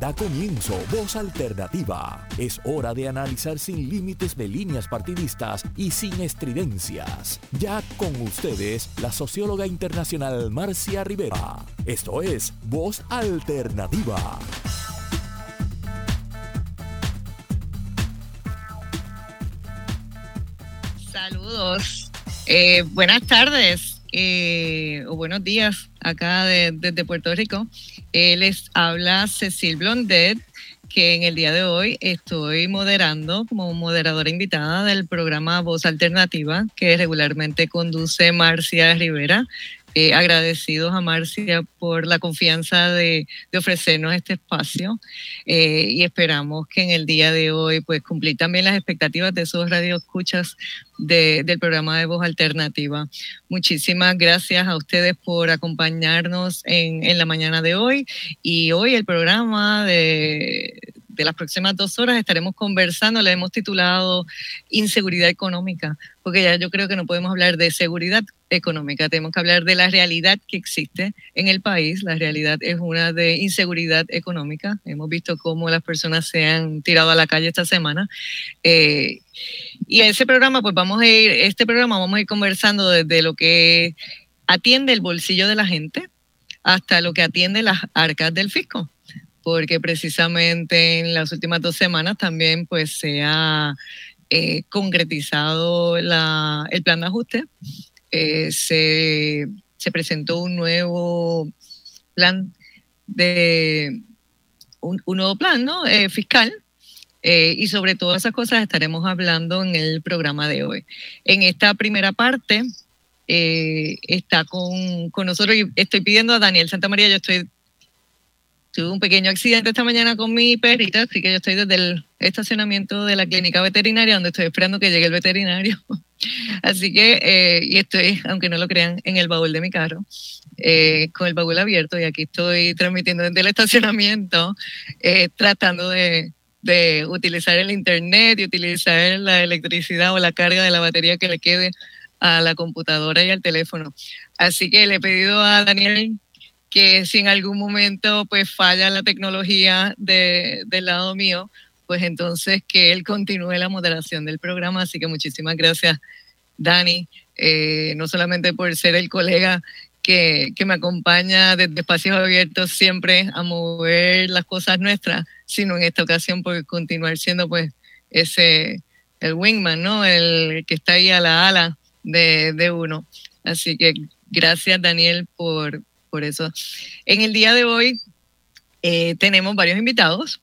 Da comienzo Voz Alternativa. Es hora de analizar sin límites de líneas partidistas y sin estridencias. Ya con ustedes, la socióloga internacional Marcia Rivera. Esto es Voz Alternativa. Saludos. Eh, buenas tardes eh, o buenos días acá desde Puerto Rico. Eh, les habla Cecil Blondet, que en el día de hoy estoy moderando como moderadora invitada del programa Voz Alternativa, que regularmente conduce Marcia Rivera. Eh, agradecidos a Marcia por la confianza de, ofrecernos este espacio eh, y esperamos que en el día de hoy pues cumplir también las expectativas de esos radioescuchas de, del programa de Voz Alternativa. Muchísimas gracias a ustedes por acompañarnos en, en la mañana de hoy y hoy el programa de, de las próximas dos horas estaremos conversando, le hemos titulado Inseguridad Económica, porque ya yo creo que no podemos hablar de seguridad económica, tenemos que hablar de la realidad que existe en el país. La realidad es una de inseguridad económica. Hemos visto cómo las personas se han tirado a la calle esta semana. Eh, y ese programa, pues vamos a ir, este programa vamos a ir conversando desde lo que atiende el bolsillo de la gente hasta lo que atiende las arcas del fisco porque precisamente en las últimas dos semanas también pues se ha eh, concretizado el plan de ajuste. Eh, se, presentó un nuevo plan de un, nuevo plan ¿no? Eh, fiscal y sobre todas esas cosas estaremos hablando en el programa de hoy. En esta primera parte está con, con nosotros y estoy pidiendo a Daniel Santa María, yo estoy tuve un pequeño accidente esta mañana con mi perrita, así que yo estoy desde el estacionamiento de la clínica veterinaria, donde estoy esperando que llegue el veterinario. Así que, eh, y estoy, aunque no lo crean, en el baúl de mi carro, eh, con el baúl abierto, y aquí estoy transmitiendo desde el estacionamiento, eh, tratando de, de utilizar el internet y utilizar la electricidad o la carga de la batería que le quede a la computadora y al teléfono. Así que le he pedido a Daniel que si en algún momento pues falla la tecnología de, del lado mío, pues entonces que él continúe la moderación del programa. Así que muchísimas gracias, Dani, eh, no solamente por ser el colega que, que, me acompaña desde espacios abiertos siempre a mover las cosas nuestras, sino en esta ocasión por continuar siendo pues ese, el wingman, ¿no? El que está ahí a la ala de, de uno. Así que gracias, Daniel, por, por eso. En el día de hoy eh, tenemos varios invitados.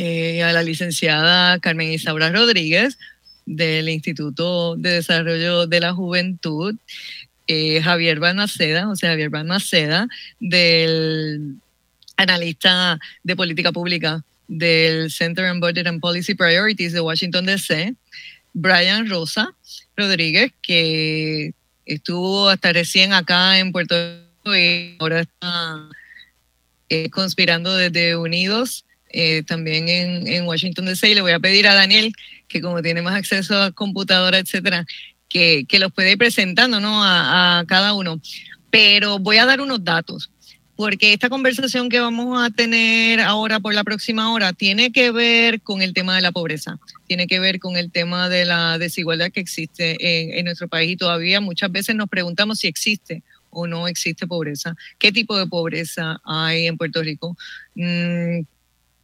Eh, a la licenciada Carmen Isaura Rodríguez del Instituto de Desarrollo de la Juventud, eh, Javier Balmaceda, o sea, Javier Balmaceda, del analista de política pública del Center on Budget and Policy Priorities de Washington, D.C., Brian Rosa Rodríguez, que estuvo hasta recién acá en Puerto Rico y ahora está eh, conspirando desde Unidos, eh, también en, Washington DC. Y le voy a pedir a Daniel, que como tiene más acceso a computadora, etcétera, que, los puede ir presentando ¿no? a, a cada uno. Pero voy a dar unos datos porque esta conversación que vamos a tener ahora por la próxima hora tiene que ver con el tema de la pobreza, tiene que ver con el tema de la desigualdad que existe en, en, nuestro país y todavía muchas veces nos preguntamos si existe o no existe pobreza. ¿Qué tipo de pobreza hay en Puerto Rico? Mm,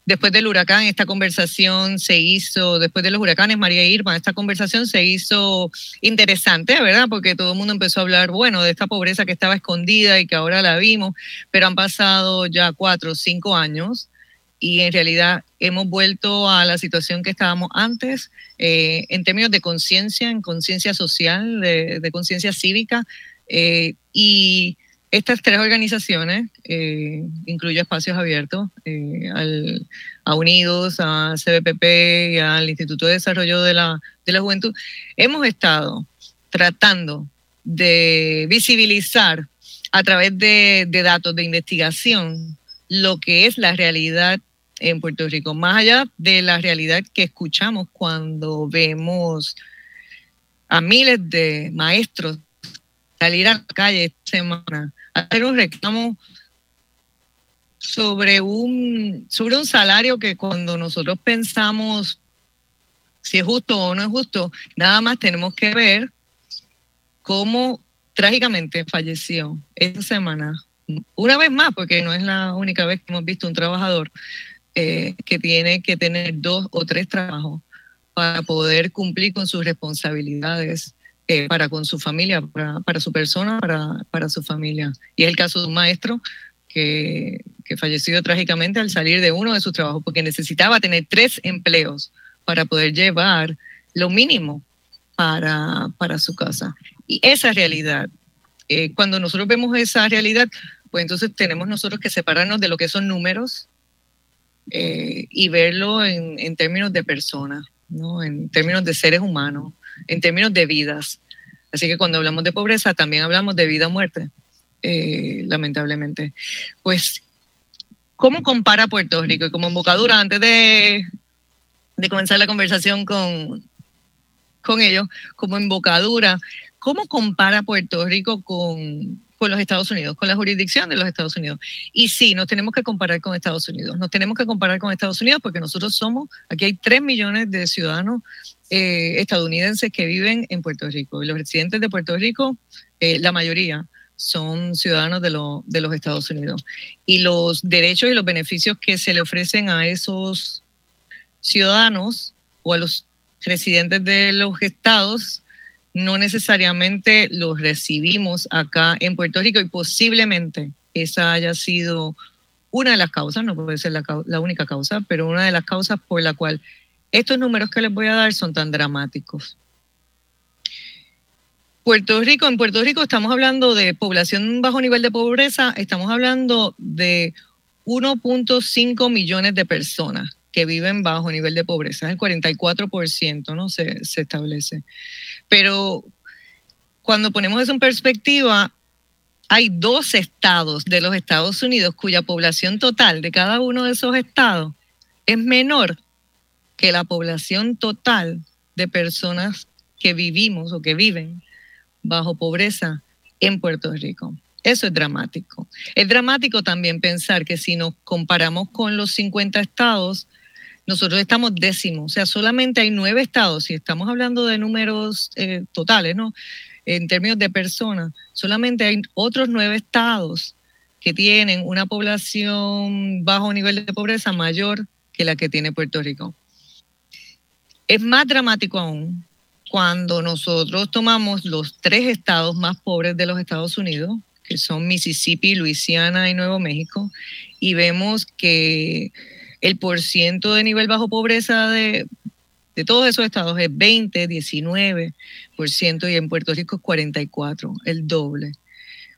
después del huracán, esta conversación se hizo, después de los huracanes, María Irma, esta conversación se hizo interesante, ¿verdad? Porque todo el mundo empezó a hablar, bueno, de esta pobreza que estaba escondida y que ahora la vimos, pero han pasado ya cuatro o cinco años y en realidad hemos vuelto a la situación que estábamos antes eh, en términos de conciencia, en conciencia social, de, de conciencia cívica. Eh, y estas tres organizaciones, eh, incluyo espacios abiertos, eh, a Unidos, a CBPP y al Instituto de Desarrollo de la, de la Juventud, hemos estado tratando de visibilizar a través de datos de investigación lo que es la realidad en Puerto Rico, más allá de la realidad que escuchamos cuando vemos a miles de maestros salir a la calle esta semana hacer un reclamo sobre un, sobre un salario que cuando nosotros pensamos si es justo o no es justo, nada más tenemos que ver cómo trágicamente falleció esta semana. Una vez más, porque no es la única vez que hemos visto un trabajador eh, que tiene que tener dos o tres trabajos para poder cumplir con sus responsabilidades eh, para con su familia, para, su persona, para, para, su familia. Y es el caso de un maestro que, que falleció trágicamente al salir de uno de sus trabajos porque necesitaba tener tres empleos para poder llevar lo mínimo para, para su casa. Y esa realidad, eh, cuando nosotros vemos esa realidad, pues entonces tenemos nosotros que separarnos de lo que son números eh, y verlo en, en, términos de personas, ¿no? en términos de seres humanos, en términos de vidas. Así que cuando hablamos de pobreza, también hablamos de vida o muerte, eh, lamentablemente. Pues, ¿cómo compara Puerto Rico? Y como embocadura, antes de, de comenzar la conversación con, con ellos, como embocadura, ¿cómo compara Puerto Rico con, con los Estados Unidos, con la jurisdicción de los Estados Unidos? Y sí, nos tenemos que comparar con Estados Unidos. Nos tenemos que comparar con Estados Unidos porque nosotros somos, aquí hay 3 millones de ciudadanos eh, estadounidenses que viven en Puerto Rico. Y los residentes de Puerto Rico, eh, la mayoría, son ciudadanos de, los Estados Unidos. Y los derechos y los beneficios que se le ofrecen a esos ciudadanos o a los residentes de los estados no necesariamente los recibimos acá en Puerto Rico y posiblemente esa haya sido una de las causas, no puede ser la, única causa, pero una de las causas por la cual estos números que les voy a dar son tan dramáticos. Puerto Rico, en Puerto Rico estamos hablando de población bajo nivel de pobreza, estamos hablando de 1.5 millones de personas que viven bajo nivel de pobreza, el 44%, ¿no? Se, se establece. Pero cuando ponemos eso en perspectiva, hay dos estados de los Estados Unidos cuya población total de cada uno de esos estados es menor que la población total de personas que vivimos o que viven bajo pobreza en Puerto Rico. Eso es dramático. Es dramático también pensar que si nos comparamos con los 50 estados, nosotros estamos décimos, o sea, solamente hay nueve estados, si estamos hablando de números eh, totales, ¿no? En términos de personas, solamente hay otros nueve estados que tienen una población bajo nivel de pobreza mayor que la que tiene Puerto Rico. Es más dramático aún cuando nosotros tomamos los tres estados más pobres de los Estados Unidos, que son Mississippi, Luisiana y Nuevo México, y vemos que el porciento de nivel bajo pobreza de, todos esos estados es 20, 19% y en Puerto Rico es 44, el doble.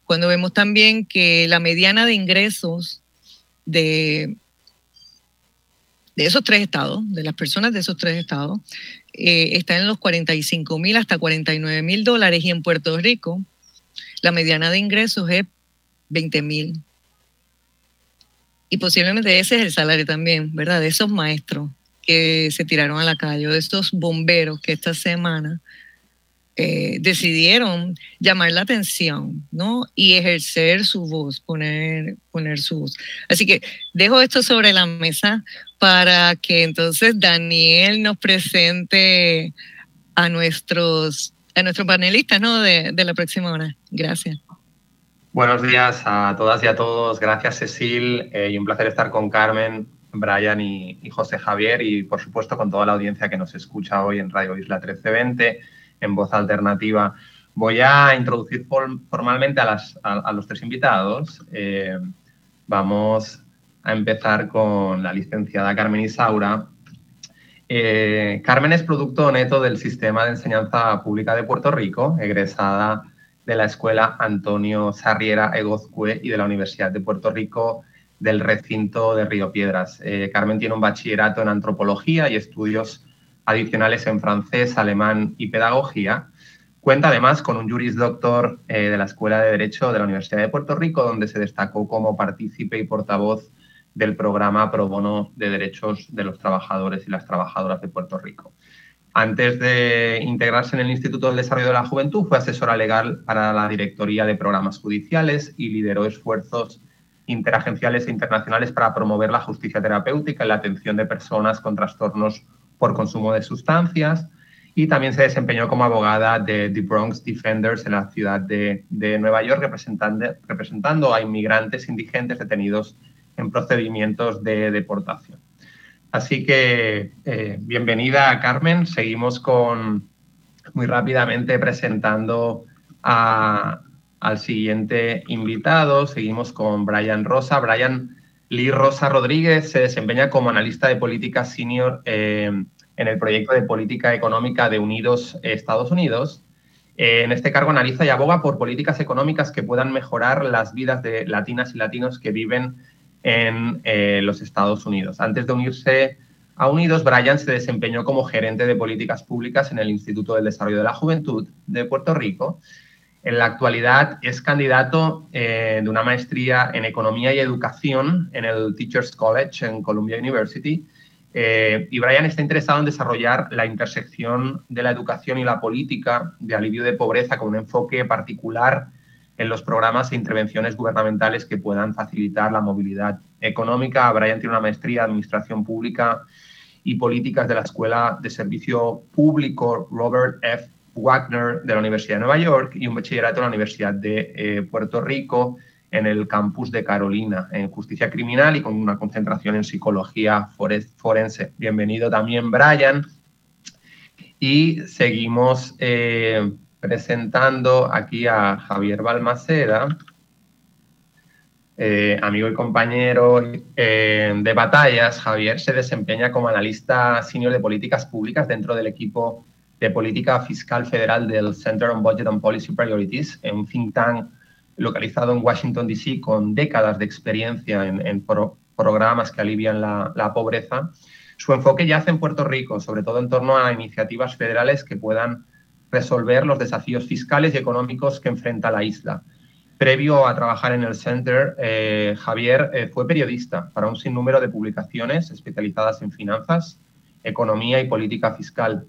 Cuando vemos también que la mediana de ingresos de, de esos tres estados, de las personas de esos tres estados, eh, está en los 45 mil hasta 49 mil dólares y en Puerto Rico la mediana de ingresos es 20 mil y posiblemente ese es el salario también, ¿verdad? De esos maestros que se tiraron a la calle, de estos bomberos que esta semana eh, decidieron llamar la atención, ¿no? Y ejercer su voz, poner, poner su voz. Así que dejo esto sobre la mesa para que entonces Daniel nos presente a nuestros, a nuestros panelistas, ¿no? De, de la próxima hora. Gracias. Buenos días a todas y a todos. Gracias, Cecil. Eh, y un placer estar con Carmen, Brian y, José Javier y, por supuesto, con toda la audiencia que nos escucha hoy en Radio Isla 1320, en voz alternativa. Voy a introducir formalmente a, los tres invitados. Eh, vamos a empezar con la licenciada Carmen Isaura. Eh, Carmen es producto neto del Sistema de Enseñanza Pública de Puerto Rico, egresada de la Escuela Antonio Sarriera Egozcue y de la Universidad de Puerto Rico del recinto de Río Piedras. Eh, Carmen tiene un bachillerato en antropología y estudios adicionales en francés, alemán y pedagogía. Cuenta además con un juris doctor eh, de la Escuela de Derecho de la Universidad de Puerto Rico, donde se destacó como partícipe y portavoz del programa Pro Bono de Derechos de los Trabajadores y las Trabajadoras de Puerto Rico. Antes de integrarse en el Instituto del Desarrollo de la Juventud, fue asesora legal para la Directoría de Programas Judiciales y lideró esfuerzos interagenciales e internacionales para promover la justicia terapéutica y la atención de personas con trastornos por consumo de sustancias. Y también se desempeñó como abogada de The Bronx Defenders en la ciudad de, Nueva York, representando, representando a inmigrantes indigentes detenidos en procedimientos de deportación. Así que eh, bienvenida Carmen. Seguimos con muy rápidamente presentando al siguiente invitado. Seguimos con Brian Rosa. Brian Lee Rosa Rodríguez se desempeña como analista de política senior eh, en el proyecto de política económica de Unidos Estados Unidos. Eh, en este cargo analiza y aboga por políticas económicas que puedan mejorar las vidas de latinas y latinos que viven en eh, los Estados Unidos. Antes de unirse a Unidos, Brian se desempeñó como gerente de políticas públicas en el Instituto del Desarrollo de la Juventud de Puerto Rico. En la actualidad es candidato eh, de una maestría en Economía y Educación en el Teachers College en Columbia University. Eh, y Brian está interesado en desarrollar la intersección de la educación y la política de alivio de pobreza con un enfoque particular en los programas e intervenciones gubernamentales que puedan facilitar la movilidad económica. Brian tiene una maestría en Administración Pública y Políticas de la Escuela de Servicio Público Robert F. Wagner de la Universidad de Nueva York y un bachillerato en la Universidad de eh, Puerto Rico en el campus de Carolina, en justicia criminal y con una concentración en psicología forense. Bienvenido también, Brian. Y seguimos eh, presentando aquí a Javier Balmaceda, eh, amigo y compañero de batallas. Javier se desempeña como analista senior de políticas públicas dentro del equipo de política fiscal federal del Center on Budget and Policy Priorities, un think tank localizado en Washington, D.C., con décadas de experiencia en, programas que alivian la, la pobreza. Su enfoque yace en Puerto Rico, sobre todo en torno a iniciativas federales que puedan resolver los desafíos fiscales y económicos que enfrenta la isla. Previo a trabajar en el Center, eh, Javier eh, fue periodista para un sinnúmero de publicaciones especializadas en finanzas, economía y política fiscal,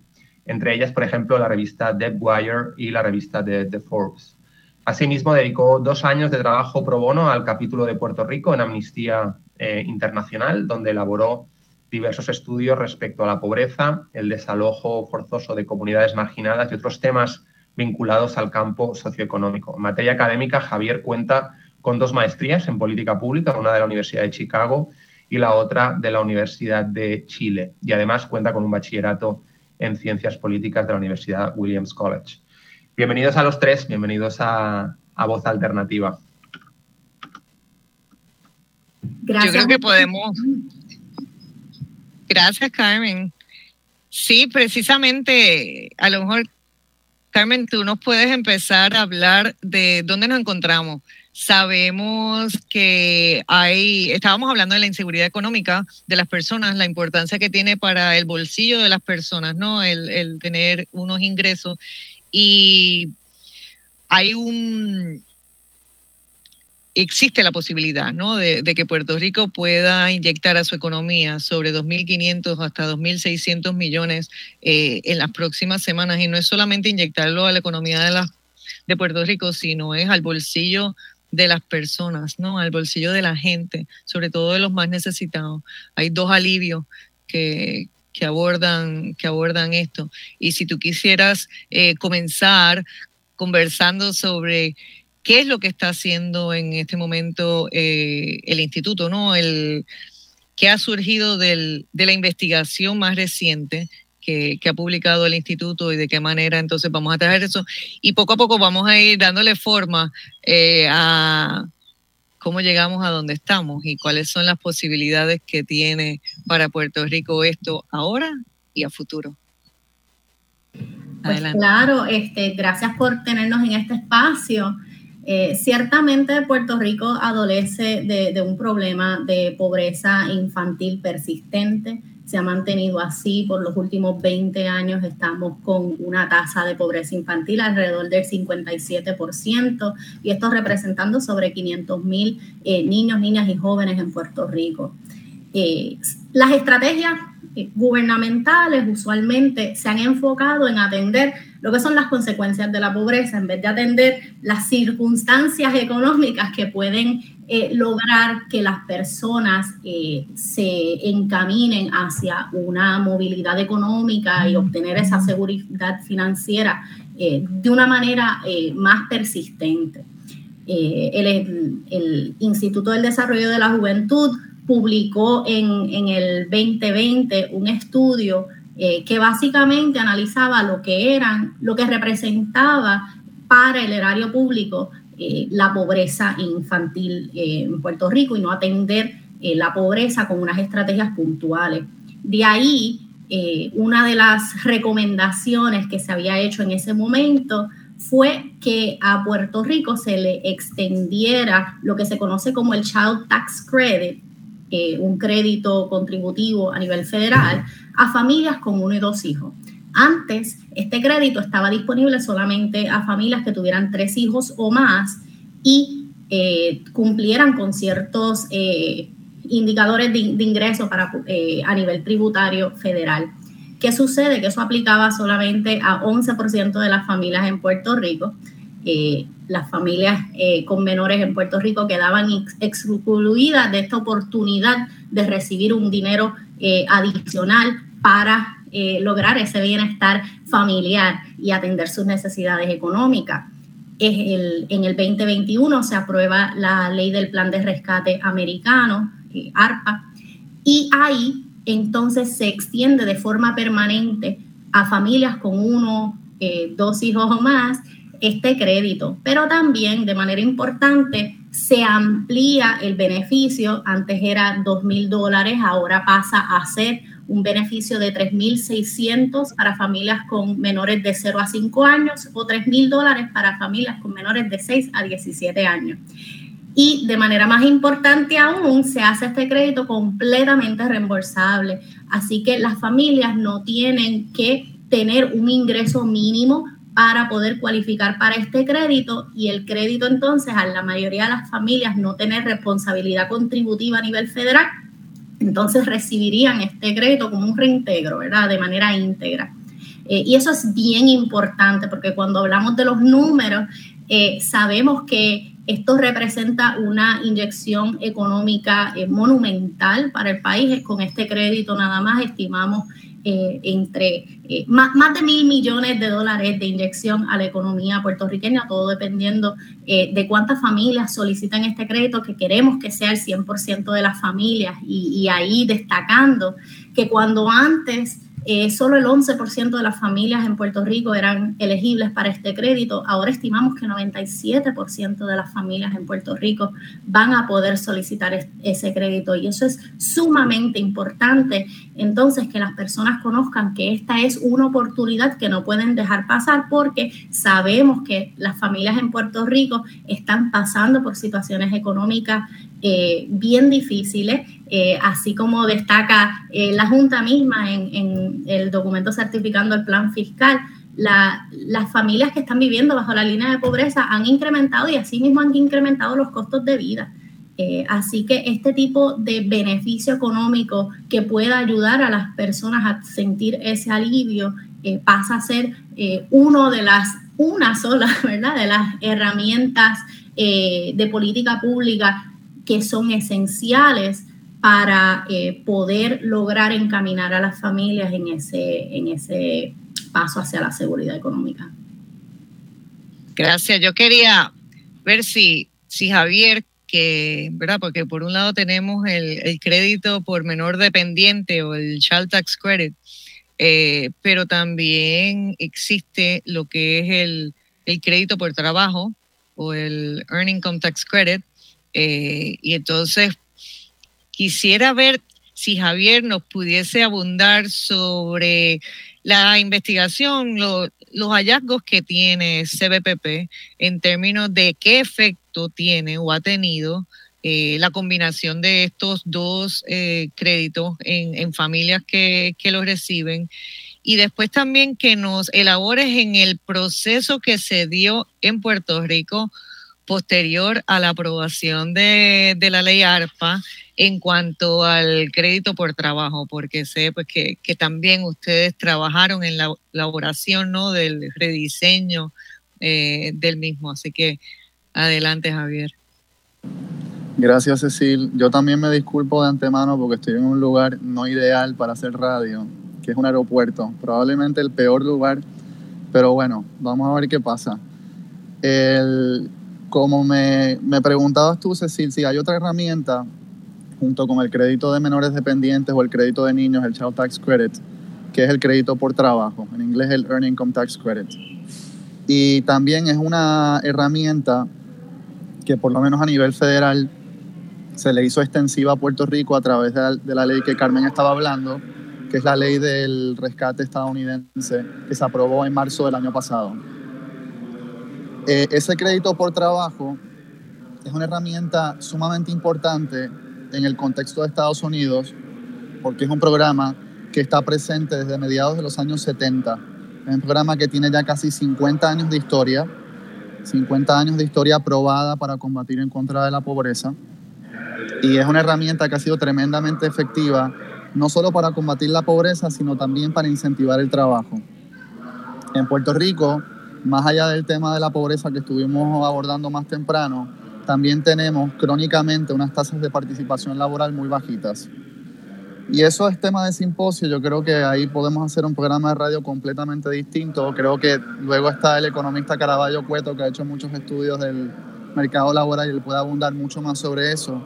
entre ellas, por ejemplo, la revista Wire y la revista The Forbes. Asimismo, dedicó dos años de trabajo pro bono al capítulo de Puerto Rico en Amnistía eh, Internacional, donde elaboró diversos estudios respecto a la pobreza, el desalojo forzoso de comunidades marginadas y otros temas vinculados al campo socioeconómico. En materia académica, Javier cuenta con dos maestrías en política pública, una de la Universidad de Chicago y la otra de la Universidad de Chile. Y además cuenta con un bachillerato en ciencias políticas de la Universidad Williams College. Bienvenidos a los tres, bienvenidos a, Voz Alternativa. Gracias. Yo creo que podemos Gracias, Carmen. Sí, precisamente, a lo mejor, Carmen, tú nos puedes empezar a hablar de dónde nos encontramos. Sabemos que hay, estábamos hablando de la inseguridad económica de las personas, la importancia que tiene para el bolsillo de las personas, ¿no? El, el tener unos ingresos. Y hay un, existe la posibilidad ¿no? de, que Puerto Rico pueda inyectar a su economía sobre 2.500 hasta 2.600 millones eh, en las próximas semanas. Y no es solamente inyectarlo a la economía de, la, de Puerto Rico, sino es al bolsillo de las personas, ¿no? al bolsillo de la gente, sobre todo de los más necesitados. Hay dos alivios que, que abordan, que abordan esto. Y si tú quisieras eh, comenzar conversando sobre qué es lo que está haciendo en este momento eh, el instituto, ¿no? El, que ha surgido de la investigación más reciente que, ha publicado el instituto y de qué manera entonces vamos a traer eso. Y poco a poco vamos a ir dándole forma eh, a cómo llegamos a donde estamos y cuáles son las posibilidades que tiene para Puerto Rico esto ahora y a futuro. Pues claro, este, gracias por tenernos en este espacio. Eh, ciertamente Puerto Rico adolece de, un problema de pobreza infantil persistente. Se ha mantenido así por los últimos 20 años. Estamos con una tasa de pobreza infantil alrededor del 57% y esto representando sobre 500 mil eh, niños, niñas y jóvenes en Puerto Rico. Eh, las estrategias gubernamentales usualmente se han enfocado en atender lo que son las consecuencias de la pobreza, en vez de atender las circunstancias económicas que pueden eh, lograr que las personas eh, se encaminen hacia una movilidad económica y obtener esa seguridad financiera eh, de una manera más persistente. El, el, Instituto del Desarrollo de la Juventud publicó en, en el 2020 un estudio que básicamente analizaba lo que eran, lo que representaba para el erario público eh, la pobreza infantil eh, en Puerto Rico y no atender eh, la pobreza con unas estrategias puntuales. De ahí, una de las recomendaciones que se había hecho en ese momento fue que a Puerto Rico se le extendiera lo que se conoce como el Child Tax Credit, un crédito contributivo a nivel federal, a familias con uno y dos hijos. Antes, este crédito estaba disponible solamente a familias que tuvieran tres hijos o más y eh, cumplieran con ciertos eh, indicadores de, ingreso para, eh, a nivel tributario federal. ¿Qué sucede? Que eso aplicaba solamente a 11% de las familias en Puerto Rico. las familias con menores en Puerto Rico quedaban excluidas de esta oportunidad de recibir un dinero adicional para eh, lograr ese bienestar familiar y atender sus necesidades económicas. en el 2021 se aprueba la ley del plan de rescate americano, eh, ARPA, y ahí entonces se extiende de forma permanente a familias con uno, eh, dos hijos o más este crédito, pero también de manera importante se amplía el beneficio, antes era dos mil dólares, ahora pasa a ser un beneficio de 3.600 para familias con menores de 0 a 5 años o 3.000 dólares para familias con menores de 6 a 17 años. Y de manera más importante aún, se hace este crédito completamente reembolsable. Así que las familias no tienen que tener un ingreso mínimo para poder cualificar para este crédito y el crédito entonces a la mayoría de las familias no tener responsabilidad contributiva a nivel federal, entonces recibirían este crédito como un reintegro, ¿verdad? De manera íntegra. Eh, y eso es bien importante porque cuando hablamos de los números, eh, sabemos que esto representa una inyección económica eh, monumental para el país. Con este crédito nada más estimamos eh, entre eh, más, más, de mil millones de dólares de inyección a la economía puertorriqueña, todo dependiendo eh, de cuántas familias solicitan este crédito, que queremos que sea el 100% de las familias y, y ahí destacando que cuando antes eh, solo el 11% de las familias en Puerto Rico eran elegibles para este crédito. Ahora estimamos que 97% de las familias en Puerto Rico van a poder solicitar ese crédito y eso es sumamente importante. Entonces, que las personas conozcan que esta es una oportunidad que no pueden dejar pasar porque sabemos que las familias en Puerto Rico están pasando por situaciones económicas eh, bien difíciles, eh, así como destaca eh, la Junta misma en, el documento certificando el plan fiscal. las familias que están viviendo bajo la línea de pobreza han incrementado y así mismo han incrementado los costos de vida. así que este tipo de beneficio económico que pueda ayudar a las personas a sentir ese alivio pasa a ser uno de las, una sola, ¿verdad? De las herramientas de política pública que son esenciales para eh, poder lograr encaminar a las familias en ese, en ese paso hacia la seguridad económica. Gracias. Yo quería ver si, si Javier, que, ¿verdad? Porque por un lado tenemos el, crédito por menor dependiente o el Child Tax Credit, eh, pero también existe lo que es el, el crédito por trabajo o el Earning Income Tax Credit, eh, y entonces quisiera ver si Javier nos pudiese abundar sobre la investigación, los hallazgos que tiene CBPP en términos de qué efecto tiene o ha tenido eh, la combinación de estos dos eh, créditos en, familias que, que los reciben. Y después también que nos elabores en el proceso que se dio en Puerto Rico posterior a la aprobación de, la ley ARPA en cuanto al crédito por trabajo, porque sé pues, que, también ustedes trabajaron en la elaboración ¿no? del rediseño eh, del mismo. Así que adelante, Javier. Gracias, Cecil. Yo también me disculpo de antemano porque estoy en un lugar no ideal para hacer radio, que es un aeropuerto. Probablemente el peor lugar, pero bueno, vamos a ver qué pasa. El, como me, me preguntabas tú, Cecil, si hay otra herramienta junto con el crédito de menores dependientes o el crédito de niños, el Child Tax Credit, que es el crédito por trabajo, en inglés el Earned Income Tax Credit. Y también es una herramienta que por lo menos a nivel federal se le hizo extensiva a Puerto Rico a través de la, ley que Carmen estaba hablando, que es la ley del rescate estadounidense que se aprobó en marzo del año pasado. Eh, ese crédito por trabajo es una herramienta sumamente importante en el contexto de Estados Unidos, porque es un programa que está presente desde mediados de los años 70. Es un programa que tiene ya casi 50 años de historia, 50 años de historia aprobada para combatir en contra de la pobreza. Y es una herramienta que ha sido tremendamente efectiva, no solo para combatir la pobreza, sino también para incentivar el trabajo. En Puerto Rico, más allá del tema de la pobreza que estuvimos abordando más temprano, también tenemos crónicamente unas tasas de participación laboral muy bajitas. Y eso es tema de simposio, yo creo que ahí podemos hacer un programa de radio completamente distinto. Creo que luego está el economista Caraballo Cueto, que ha hecho muchos estudios del mercado laboral y él puede abundar mucho más sobre eso.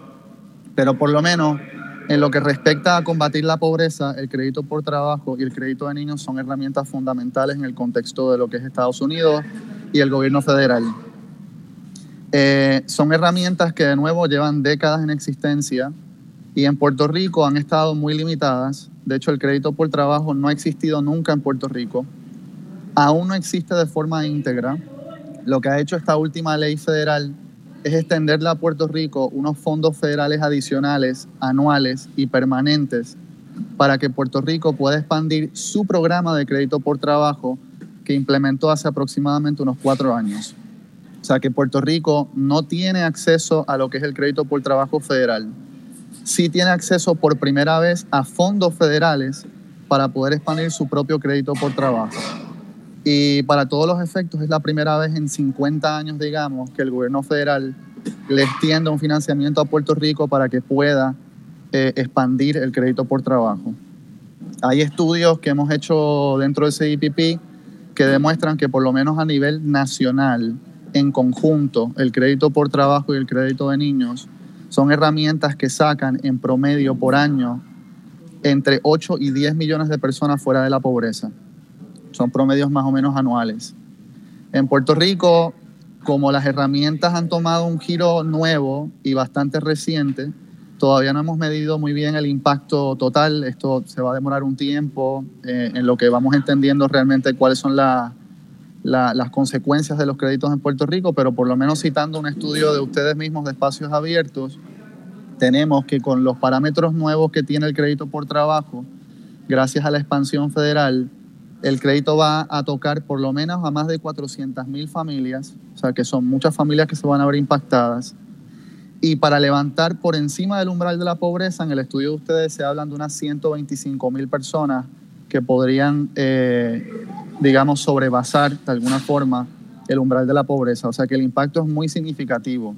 Pero por lo menos en lo que respecta a combatir la pobreza, el crédito por trabajo y el crédito de niños son herramientas fundamentales en el contexto de lo que es Estados Unidos y el gobierno federal. Eh, son herramientas que de nuevo llevan décadas en existencia y en Puerto Rico han estado muy limitadas. De hecho, el crédito por trabajo no ha existido nunca en Puerto Rico. Aún no existe de forma íntegra. Lo que ha hecho esta última ley federal es extenderle a Puerto Rico unos fondos federales adicionales, anuales y permanentes, para que Puerto Rico pueda expandir su programa de crédito por trabajo que implementó hace aproximadamente unos cuatro años. O sea que Puerto Rico no tiene acceso a lo que es el crédito por trabajo federal. Sí tiene acceso por primera vez a fondos federales para poder expandir su propio crédito por trabajo. Y para todos los efectos es la primera vez en 50 años, digamos, que el gobierno federal le extiende un financiamiento a Puerto Rico para que pueda eh, expandir el crédito por trabajo. Hay estudios que hemos hecho dentro del CIPP que demuestran que por lo menos a nivel nacional, en conjunto, el crédito por trabajo y el crédito de niños son herramientas que sacan en promedio por año entre 8 y 10 millones de personas fuera de la pobreza. Son promedios más o menos anuales. En Puerto Rico, como las herramientas han tomado un giro nuevo y bastante reciente, todavía no hemos medido muy bien el impacto total. Esto se va a demorar un tiempo eh, en lo que vamos entendiendo realmente cuáles son las las consecuencias de los créditos en Puerto Rico, pero por lo menos citando un estudio de ustedes mismos de espacios abiertos, tenemos que con los parámetros nuevos que tiene el crédito por trabajo, gracias a la expansión federal, el crédito va a tocar por lo menos a más de 400 mil familias, o sea que son muchas familias que se van a ver impactadas. Y para levantar por encima del umbral de la pobreza, en el estudio de ustedes se hablan de unas 125 mil personas que podrían, eh, digamos, sobrevasar de alguna forma el umbral de la pobreza. O sea que el impacto es muy significativo.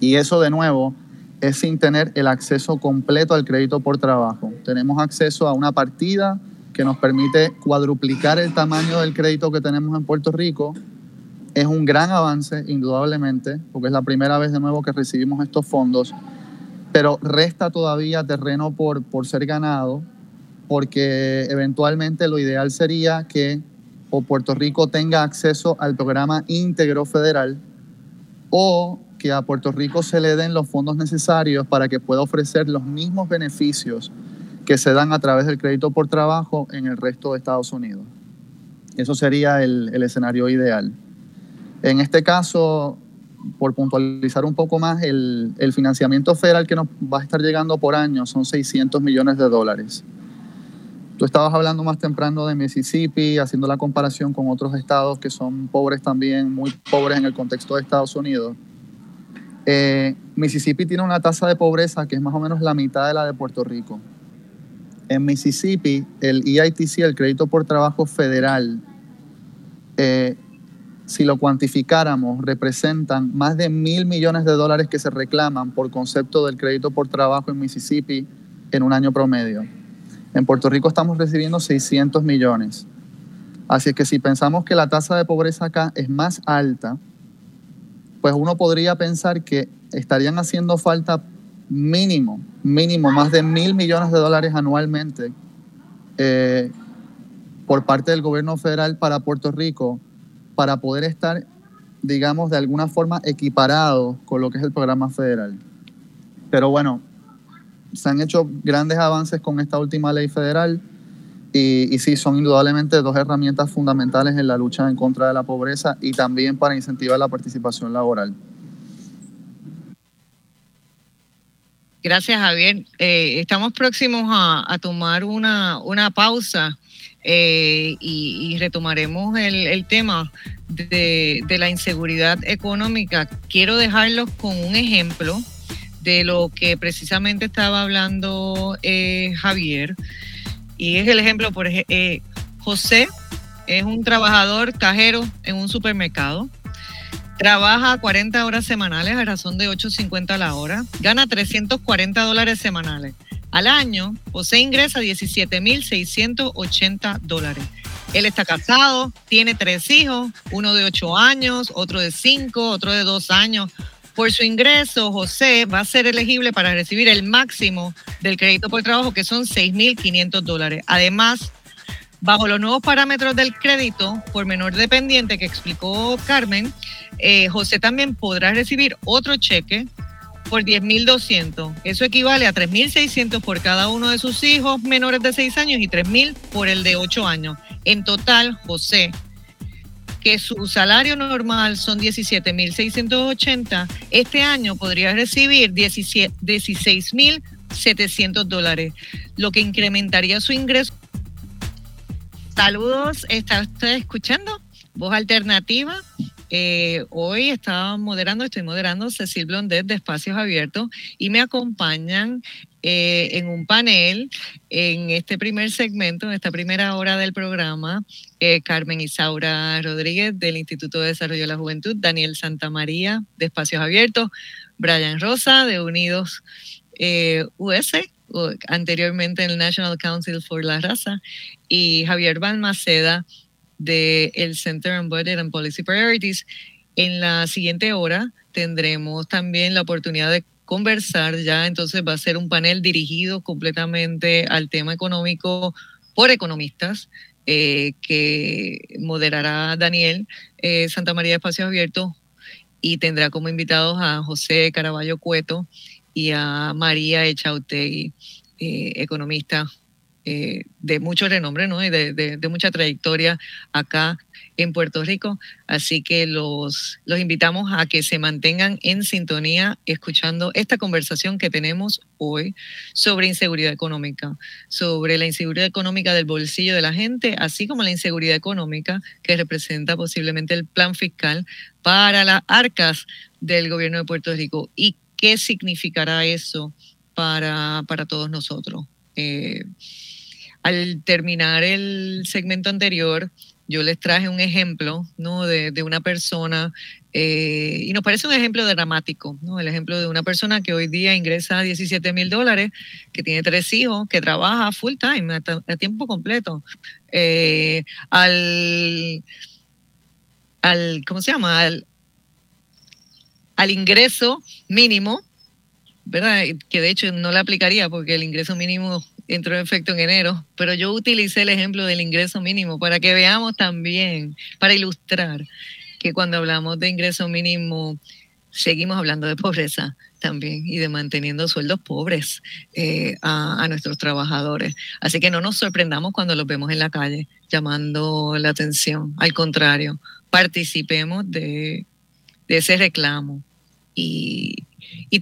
Y eso, de nuevo, es sin tener el acceso completo al crédito por trabajo. Tenemos acceso a una partida que nos permite cuadruplicar el tamaño del crédito que tenemos en Puerto Rico. Es un gran avance, indudablemente, porque es la primera vez de nuevo que recibimos estos fondos, pero resta todavía terreno por, por ser ganado porque eventualmente lo ideal sería que o Puerto Rico tenga acceso al programa íntegro federal o que a Puerto Rico se le den los fondos necesarios para que pueda ofrecer los mismos beneficios que se dan a través del crédito por trabajo en el resto de Estados Unidos. Eso sería el, escenario ideal. En este caso, por puntualizar un poco más, el, el financiamiento federal que nos va a estar llegando por año son 600 millones de dólares. Tú estabas hablando más temprano de Mississippi, haciendo la comparación con otros estados que son pobres también, muy pobres en el contexto de Estados Unidos. Eh, Mississippi tiene una tasa de pobreza que es más o menos la mitad de la de Puerto Rico. En Mississippi, el EITC, el Crédito por Trabajo Federal, eh, si lo cuantificáramos, representan más de mil millones de dólares que se reclaman por concepto del crédito por trabajo en Mississippi en un año promedio. En Puerto Rico estamos recibiendo 600 millones. Así es que si pensamos que la tasa de pobreza acá es más alta, pues uno podría pensar que estarían haciendo falta mínimo, mínimo, más de mil millones de dólares anualmente eh, por parte del gobierno federal para Puerto Rico para poder estar, digamos, de alguna forma equiparados con lo que es el programa federal. Pero bueno, se han hecho grandes avances con esta última ley federal y, sí, son indudablemente dos herramientas fundamentales en la lucha en contra de la pobreza y también para incentivar la participación laboral. Gracias, Javier. Eh, estamos próximos a, tomar una, una pausa eh, y, retomaremos el, tema de, la inseguridad económica. Quiero dejarlos con un ejemplo de lo que precisamente estaba hablando eh, Javier. Y es el ejemplo, por ejemplo, José es un trabajador cajero en un supermercado Trabaja 40 horas semanales a razón de 8.50 a la hora. Gana 340 dólares semanales. Al año, José ingresa 17.680 dólares. Él está casado, tiene tres hijos, uno de 8 años, otro de 5, otro de 2 años. Por su ingreso, José va a ser elegible para recibir el máximo del crédito por trabajo, que son 6.500 dólares. Además, bajo los nuevos parámetros del crédito por menor dependiente que explicó Carmen, eh, José también podrá recibir otro cheque por 10.200. Eso equivale a 3.600 por cada uno de sus hijos menores de 6 años y 3.000 por el de 8 años. En total, José, que su salario normal son 17.680, este año podría recibir 16.700 dólares, lo que incrementaría su ingreso. Saludos, ¿está usted escuchando? Voz alternativa eh, hoy estaba moderando, estoy moderando Cecil Blondet de Espacios Abiertos y me acompañan eh, en un panel en este primer segmento, en esta primera hora del programa, eh, Carmen Isaura Rodríguez del Instituto de Desarrollo de la Juventud, Daniel Santamaría de Espacios Abiertos, Brian Rosa de Unidos US, anteriormente en el National Council for la Raza, y Javier Balmaceda del Center on Budget and Policy Priorities. En la siguiente hora tendremos también la oportunidad de conversar ya, entonces va a ser un panel dirigido completamente al tema económico por economistas. Eh, que moderará Daniel eh, Santa María Espacios Abiertos y tendrá como invitados a José Caraballo Cueto y a María Echautegui, eh, economista de mucho renombre ¿no? y de, mucha trayectoria acá en Puerto Rico. Así que los, los invitamos a que se mantengan en sintonía escuchando esta conversación que tenemos hoy sobre inseguridad económica, sobre la inseguridad económica del bolsillo de la gente, así como la inseguridad económica que representa posiblemente el plan fiscal para las arcas del gobierno de Puerto Rico y qué significará eso para, para todos nosotros. Eh, al terminar el segmento anterior, yo les traje un ejemplo ¿no? de, una persona, eh, y nos parece un ejemplo dramático, ¿no? el ejemplo de una persona que hoy día ingresa 17 mil dólares, que tiene tres hijos, que trabaja full time, a, tiempo completo, eh, al, al, ¿cómo se llama? Al, al ingreso mínimo, ¿verdad? Que de hecho no le aplicaría porque el ingreso mínimo entró en efecto en enero, pero yo utilicé el ejemplo del ingreso mínimo para que veamos también, para ilustrar que cuando hablamos de ingreso mínimo seguimos hablando de pobreza también y de manteniendo sueldos pobres eh, a, nuestros trabajadores. Así que no nos sorprendamos cuando los vemos en la calle llamando la atención. Al contrario, participemos de ese reclamo y,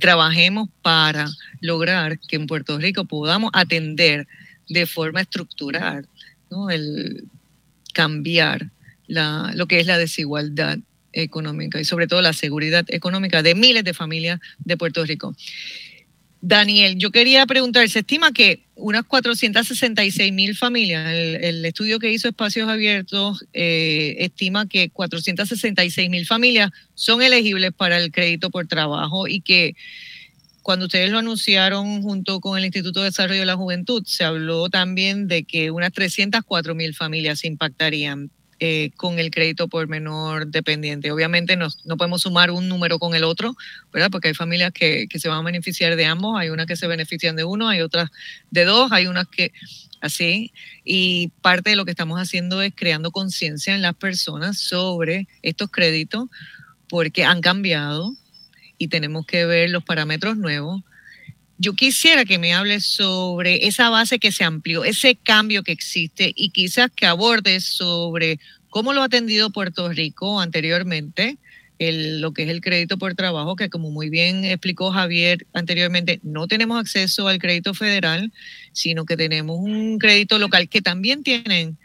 trabajemos para lograr que en Puerto Rico podamos atender de forma estructural ¿no? el cambiar la, lo que es la desigualdad económica y sobre todo la seguridad económica de miles de familias de Puerto Rico. Daniel, yo quería preguntar, se estima que unas 466 mil familias, el, estudio que hizo Espacios Abiertos eh, estima que 466 mil familias son elegibles para el crédito por trabajo y que cuando ustedes lo anunciaron junto con el Instituto de Desarrollo de la Juventud, se habló también de que unas 304 mil familias se impactarían. Eh, con el crédito por menor dependiente. Obviamente no, no, podemos sumar un número con el otro, ¿verdad? Porque hay familias que, que, se van a beneficiar de ambos, hay unas que se benefician de uno, hay otras de dos, hay unas que así. Y parte de lo que estamos haciendo es creando conciencia en las personas sobre estos créditos, porque han cambiado y tenemos que ver los parámetros nuevos yo quisiera que me hables sobre esa base que se amplió, ese cambio que existe y quizás que abordes sobre cómo lo ha atendido Puerto Rico anteriormente, lo que es el crédito por trabajo, que como muy bien explicó Javier anteriormente, no tenemos acceso al crédito federal, sino que tenemos un crédito local que también tienen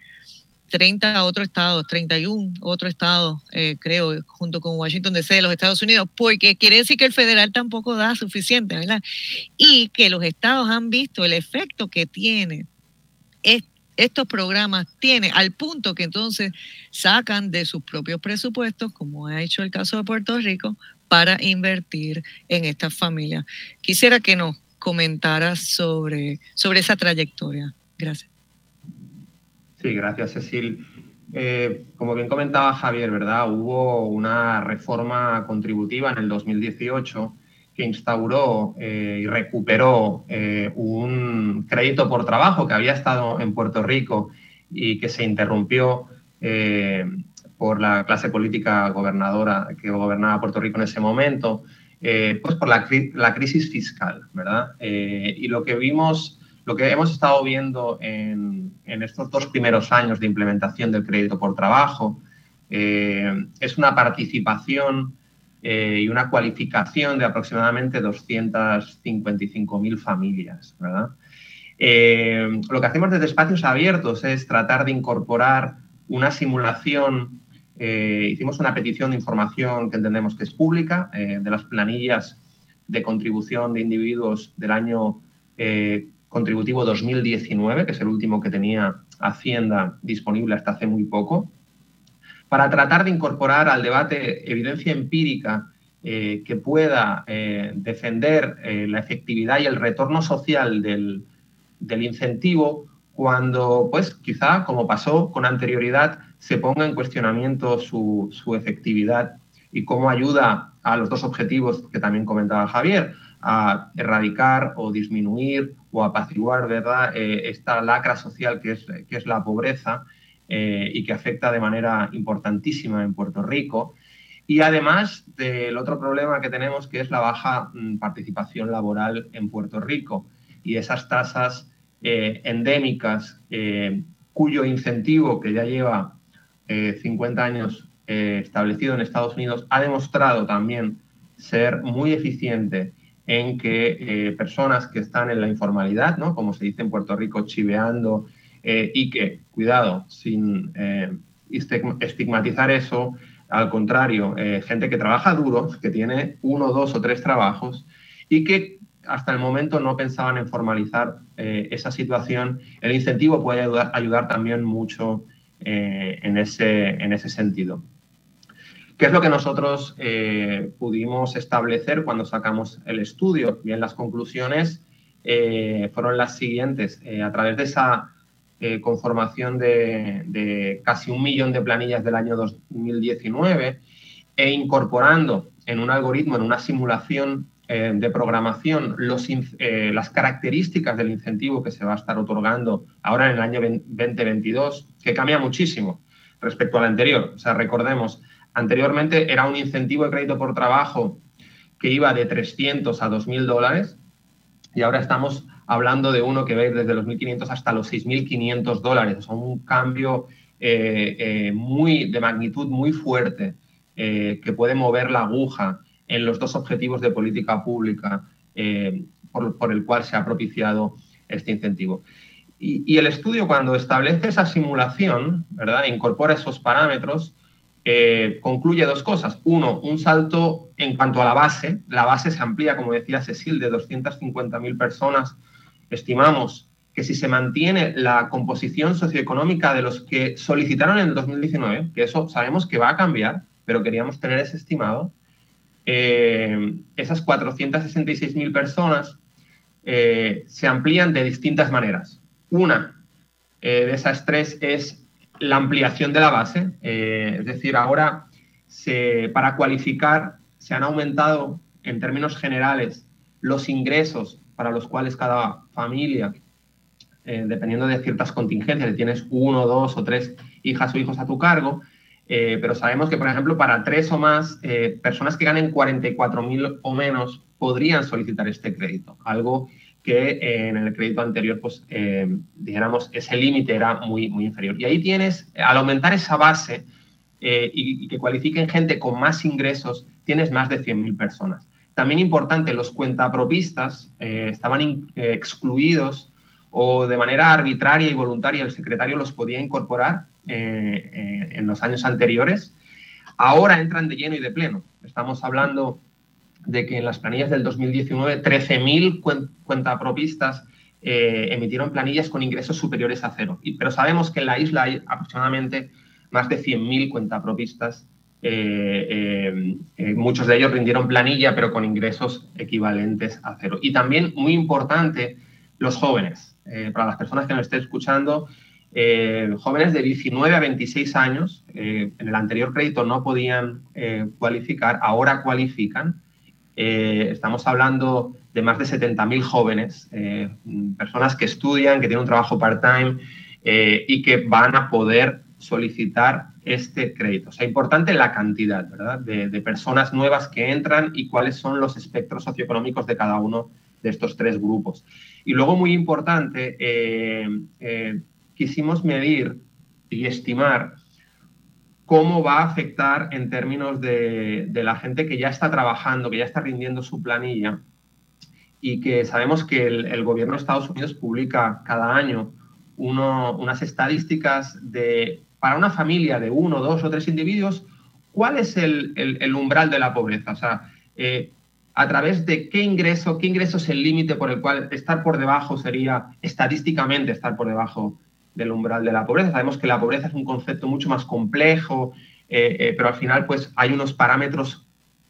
30 otros estados, 31 otros estados, eh, creo, junto con Washington DC de los Estados Unidos, porque quiere decir que el federal tampoco da suficiente, ¿verdad? Y que los estados han visto el efecto que tiene estos programas, tiene al punto que entonces sacan de sus propios presupuestos, como ha hecho el caso de Puerto Rico, para invertir en estas familias. Quisiera que nos comentaras sobre, sobre esa trayectoria. Gracias. Sí, gracias, Cecil. Eh, como bien comentaba Javier, ¿verdad? Hubo una reforma contributiva en el 2018 que instauró eh, y recuperó eh, un crédito por trabajo que había estado en Puerto Rico y que se interrumpió por la clase política gobernadora que gobernaba Puerto Rico en ese momento, pues por la, la, crisis fiscal, ¿verdad? y lo que vimos lo que hemos estado viendo en, estos dos primeros años de implementación del crédito por trabajo eh, es una participación eh, y una cualificación de aproximadamente 255.000 familias. Eh, lo que hacemos desde espacios abiertos es tratar de incorporar una simulación. hicimos una petición de información que entendemos que es pública de las planillas de contribución de individuos del año contributivo 2019, que es el último que tenía Hacienda disponible hasta hace muy poco, para tratar de incorporar al debate evidencia empírica eh, que pueda eh, defender eh, la efectividad y el retorno social del, incentivo cuando, pues, quizá, como pasó con anterioridad, se ponga en cuestionamiento su, su efectividad y cómo ayuda a los dos objetivos que también comentaba Javier, a erradicar o disminuir o apaciguar ¿verdad? Eh, esta lacra social que es, que es la pobreza eh, y que afecta de manera importantísima en Puerto Rico. Y además del otro problema que tenemos que es la baja mm, participación laboral en Puerto Rico y esas tasas eh, endémicas cuyo incentivo que ya lleva 50 años establecido en Estados Unidos ha demostrado también ser muy eficiente en que eh, personas que están en la informalidad, ¿no? como se dice en Puerto Rico, chiveando, eh, y que, cuidado, sin eh, estigmatizar eso, al contrario, gente que trabaja duro, que tiene uno, dos o tres trabajos y que hasta el momento no pensaban en formalizar esa situación, el incentivo puede ayudar, ayudar también mucho en, ese, en ese sentido. ¿Qué es lo que nosotros eh, pudimos establecer cuando sacamos el estudio? Bien, las conclusiones eh, fueron las siguientes. Eh, a través de esa conformación de, casi un millón de planillas del año 2019 e incorporando en un algoritmo, en una simulación de programación, las características del incentivo que se va a estar otorgando ahora en el año 2022, que cambia muchísimo respecto al anterior. O sea, recordemos, Anteriormente era un incentivo de crédito por trabajo que iba de 300 a 2.000 dólares y ahora estamos hablando de uno que va desde los 1.500 hasta los 6.500 dólares. Es un cambio eh, eh, muy, de magnitud muy fuerte eh, que puede mover la aguja en los dos objetivos de política pública por, el cual se ha propiciado este incentivo. Y, y, el estudio cuando establece esa simulación, ¿verdad? incorpora esos parámetros, eh, concluye dos cosas. Uno, un salto en cuanto a la base. La base se amplía, como decía Cecil, de 250.000 personas. Estimamos que si se mantiene la composición socioeconómica de los que solicitaron en el 2019, que eso sabemos que va a cambiar, pero queríamos tener ese estimado, eh, esas 466.000 personas eh, se amplían de distintas maneras. Una de esas tres es la ampliación de la base, eh, es decir, ahora para cualificar se han aumentado en términos generales los ingresos para los cuales cada familia, eh, dependiendo de ciertas contingencias, tienes uno, dos o tres hijas o hijos a tu cargo, eh, pero sabemos que, por ejemplo, para tres o más personas que ganen 44.000 o menos podrían solicitar este crédito, algo que en el crédito anterior, pues, eh, dijéramos, ese límite era muy, muy inferior. Y ahí tienes, al aumentar esa base eh, y, que cualifiquen gente con más ingresos, tienes más de 100.000 personas. También importante, los cuentapropistas eh, estaban excluidos o de manera arbitraria y voluntaria el secretario los podía incorporar en los años anteriores. Ahora entran de lleno y de pleno. Estamos hablando de que en las planillas del 2019 13.000 cuentapropistas eh, emitieron planillas con ingresos superiores a cero. Y, pero sabemos que en la isla hay aproximadamente más de 100.000 cuentapropistas. Eh, eh, muchos de ellos rindieron planilla, pero con ingresos equivalentes a cero. Y también, muy importante, los jóvenes. para las personas que nos estén escuchando, jóvenes de 19 a 26 años, en el anterior crédito no podían cualificar, ahora cualifican eh, estamos hablando de más de 70.000 jóvenes, eh, personas que estudian, que tienen un trabajo part-time eh, y que van a poder solicitar este crédito. O sea, importante la cantidad, ¿verdad? De, de, personas nuevas que entran y cuáles son los espectros socioeconómicos de cada uno de estos tres grupos. Y luego, muy importante, quisimos medir y estimar cómo va a afectar en términos de, la gente que ya está trabajando, que ya está rindiendo su planilla y que sabemos que el, gobierno de Estados Unidos publica cada año unas estadísticas de, para una familia de uno, dos o tres individuos, cuál es el, umbral de la pobreza. O sea, eh, a través de qué ingreso, qué ingreso es el límite por el cual estar por debajo sería estadísticamente estar por debajo del umbral de la pobreza. Sabemos que la pobreza es un concepto mucho más complejo, eh, eh, pero al final pues hay unos parámetros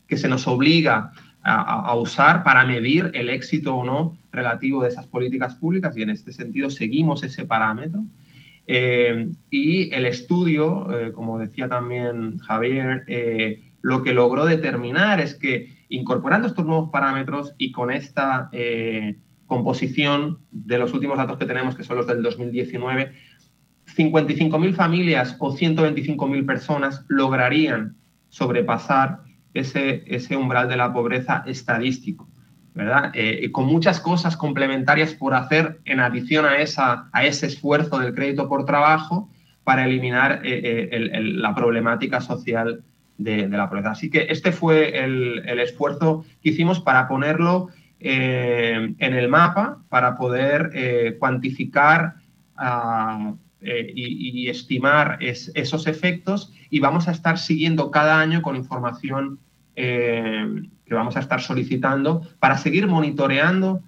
que se nos obliga a, usar para medir el éxito o no relativo de esas políticas públicas y en este sentido seguimos ese parámetro. Eh, y el estudio, como decía también Javier, lo que logró determinar es que incorporando estos nuevos parámetros y con esta composición de los últimos datos que tenemos, que son los del 2019, 55.000 familias o 125.000 personas lograrían sobrepasar ese, ese umbral de la pobreza estadístico, ¿verdad? Eh, con muchas cosas complementarias por hacer en adición a, esa, a ese esfuerzo del crédito por trabajo para eliminar eh, eh, la problemática social de, la pobreza. Así que este fue el, el esfuerzo que hicimos para ponerlo eh, en el mapa para poder eh, cuantificar ah, eh, y, estimar esos efectos y vamos a estar siguiendo cada año con información que vamos a estar solicitando para seguir monitoreando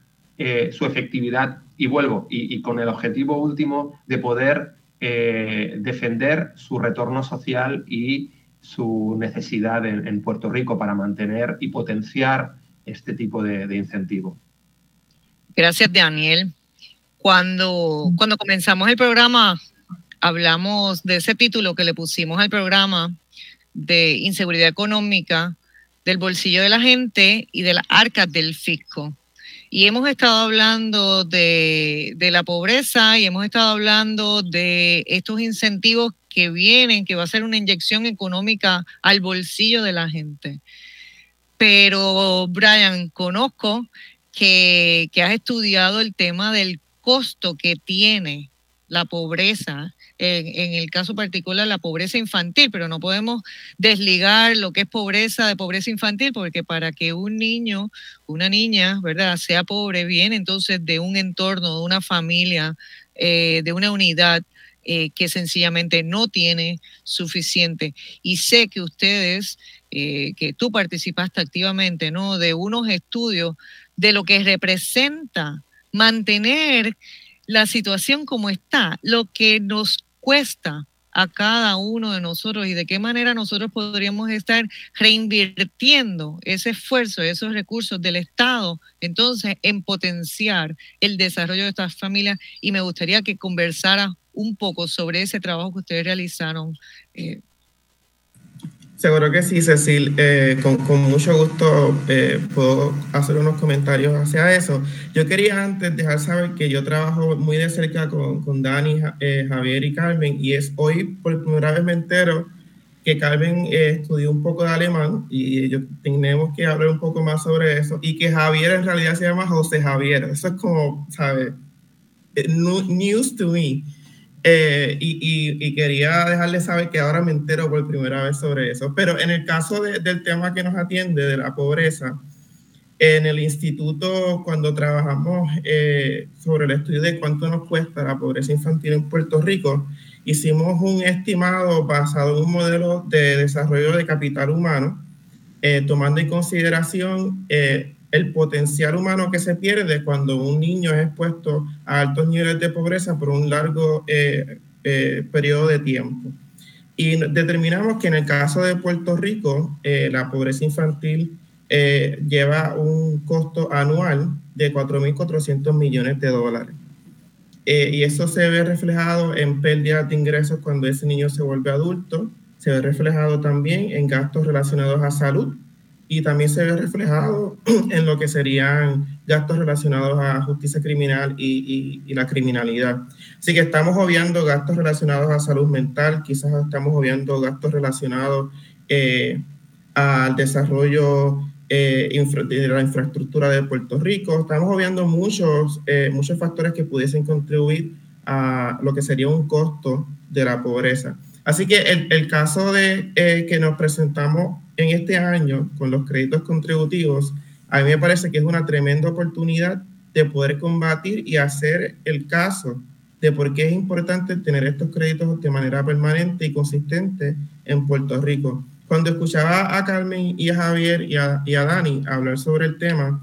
su efectividad. Y vuelvo, y, con el objetivo último de poder defender su retorno social y su necesidad en Puerto Rico para mantener y potenciar este tipo de, incentivo. Gracias, Daniel. Cuando, cuando comenzamos el programa, hablamos de ese título que le pusimos al programa de inseguridad económica, del bolsillo de la gente y de las arcas del fisco. Y hemos estado hablando de, de, la pobreza y hemos estado hablando de estos incentivos que vienen, que va a ser una inyección económica al bolsillo de la gente. Pero, Brian, conozco que, has estudiado el tema del costo que tiene la pobreza, en, el caso particular la pobreza infantil, pero no podemos desligar lo que es pobreza de pobreza infantil, porque para que un niño, una niña, ¿verdad?, sea pobre, viene entonces de un entorno, de una familia, eh, de una unidad eh, que sencillamente no tiene suficiente. Y sé que ustedes, eh, que tú participaste activamente, ¿no? De unos estudios de lo que representa mantener la situación como está, lo que nos cuesta a cada uno de nosotros y de qué manera nosotros podríamos estar reinvirtiendo ese esfuerzo, esos recursos del Estado, entonces en potenciar el desarrollo de estas familias. Y me gustaría que conversara un poco sobre ese trabajo que ustedes realizaron eh, Seguro que sí, Cecil. Eh, con, mucho gusto eh, puedo hacer unos comentarios hacia eso. Yo quería antes dejar saber que yo trabajo muy de cerca con, con Dani, eh, Javier y Carmen y es hoy por primera vez me entero que Carmen estudió un poco de alemán y yo tenemos que hablar un poco más sobre eso y que Javier en realidad se llama José Javier. Eso es como, ¿sabes? News to me. Eh, y, quería dejarle saber que ahora me entero por primera vez sobre eso. Pero en el caso del tema que nos atiende, de la pobreza, en el instituto, cuando trabajamos eh, sobre el estudio de cuánto nos cuesta la pobreza infantil en Puerto Rico, hicimos un estimado basado en un modelo de desarrollo de capital humano, eh, tomando en consideración el potencial humano que se pierde cuando un niño es expuesto a altos niveles de pobreza por un largo eh, eh, periodo de tiempo. Y determinamos que en el caso de Puerto Rico, eh, la pobreza infantil lleva un costo anual de 4.400 millones de dólares. y eso se ve reflejado en pérdidas de ingresos cuando ese niño se vuelve adulto, se ve reflejado también en gastos relacionados a salud, y también se ve reflejado en lo que serían gastos relacionados a justicia criminal y, y, la criminalidad. Así que estamos obviando gastos relacionados a salud mental, quizás estamos obviando gastos relacionados eh, al desarrollo eh, de la infraestructura de Puerto Rico, estamos obviando muchos, eh, muchos factores que pudiesen contribuir a lo que sería un costo de la pobreza. Así que el, el caso de que nos presentamos en este año con los créditos contributivos, a mí me parece que es una tremenda oportunidad de poder combatir y hacer el caso de por qué es importante tener estos créditos de manera permanente y consistente en Puerto Rico. Cuando escuchaba a Carmen y a Javier y a, Dani hablar sobre el tema,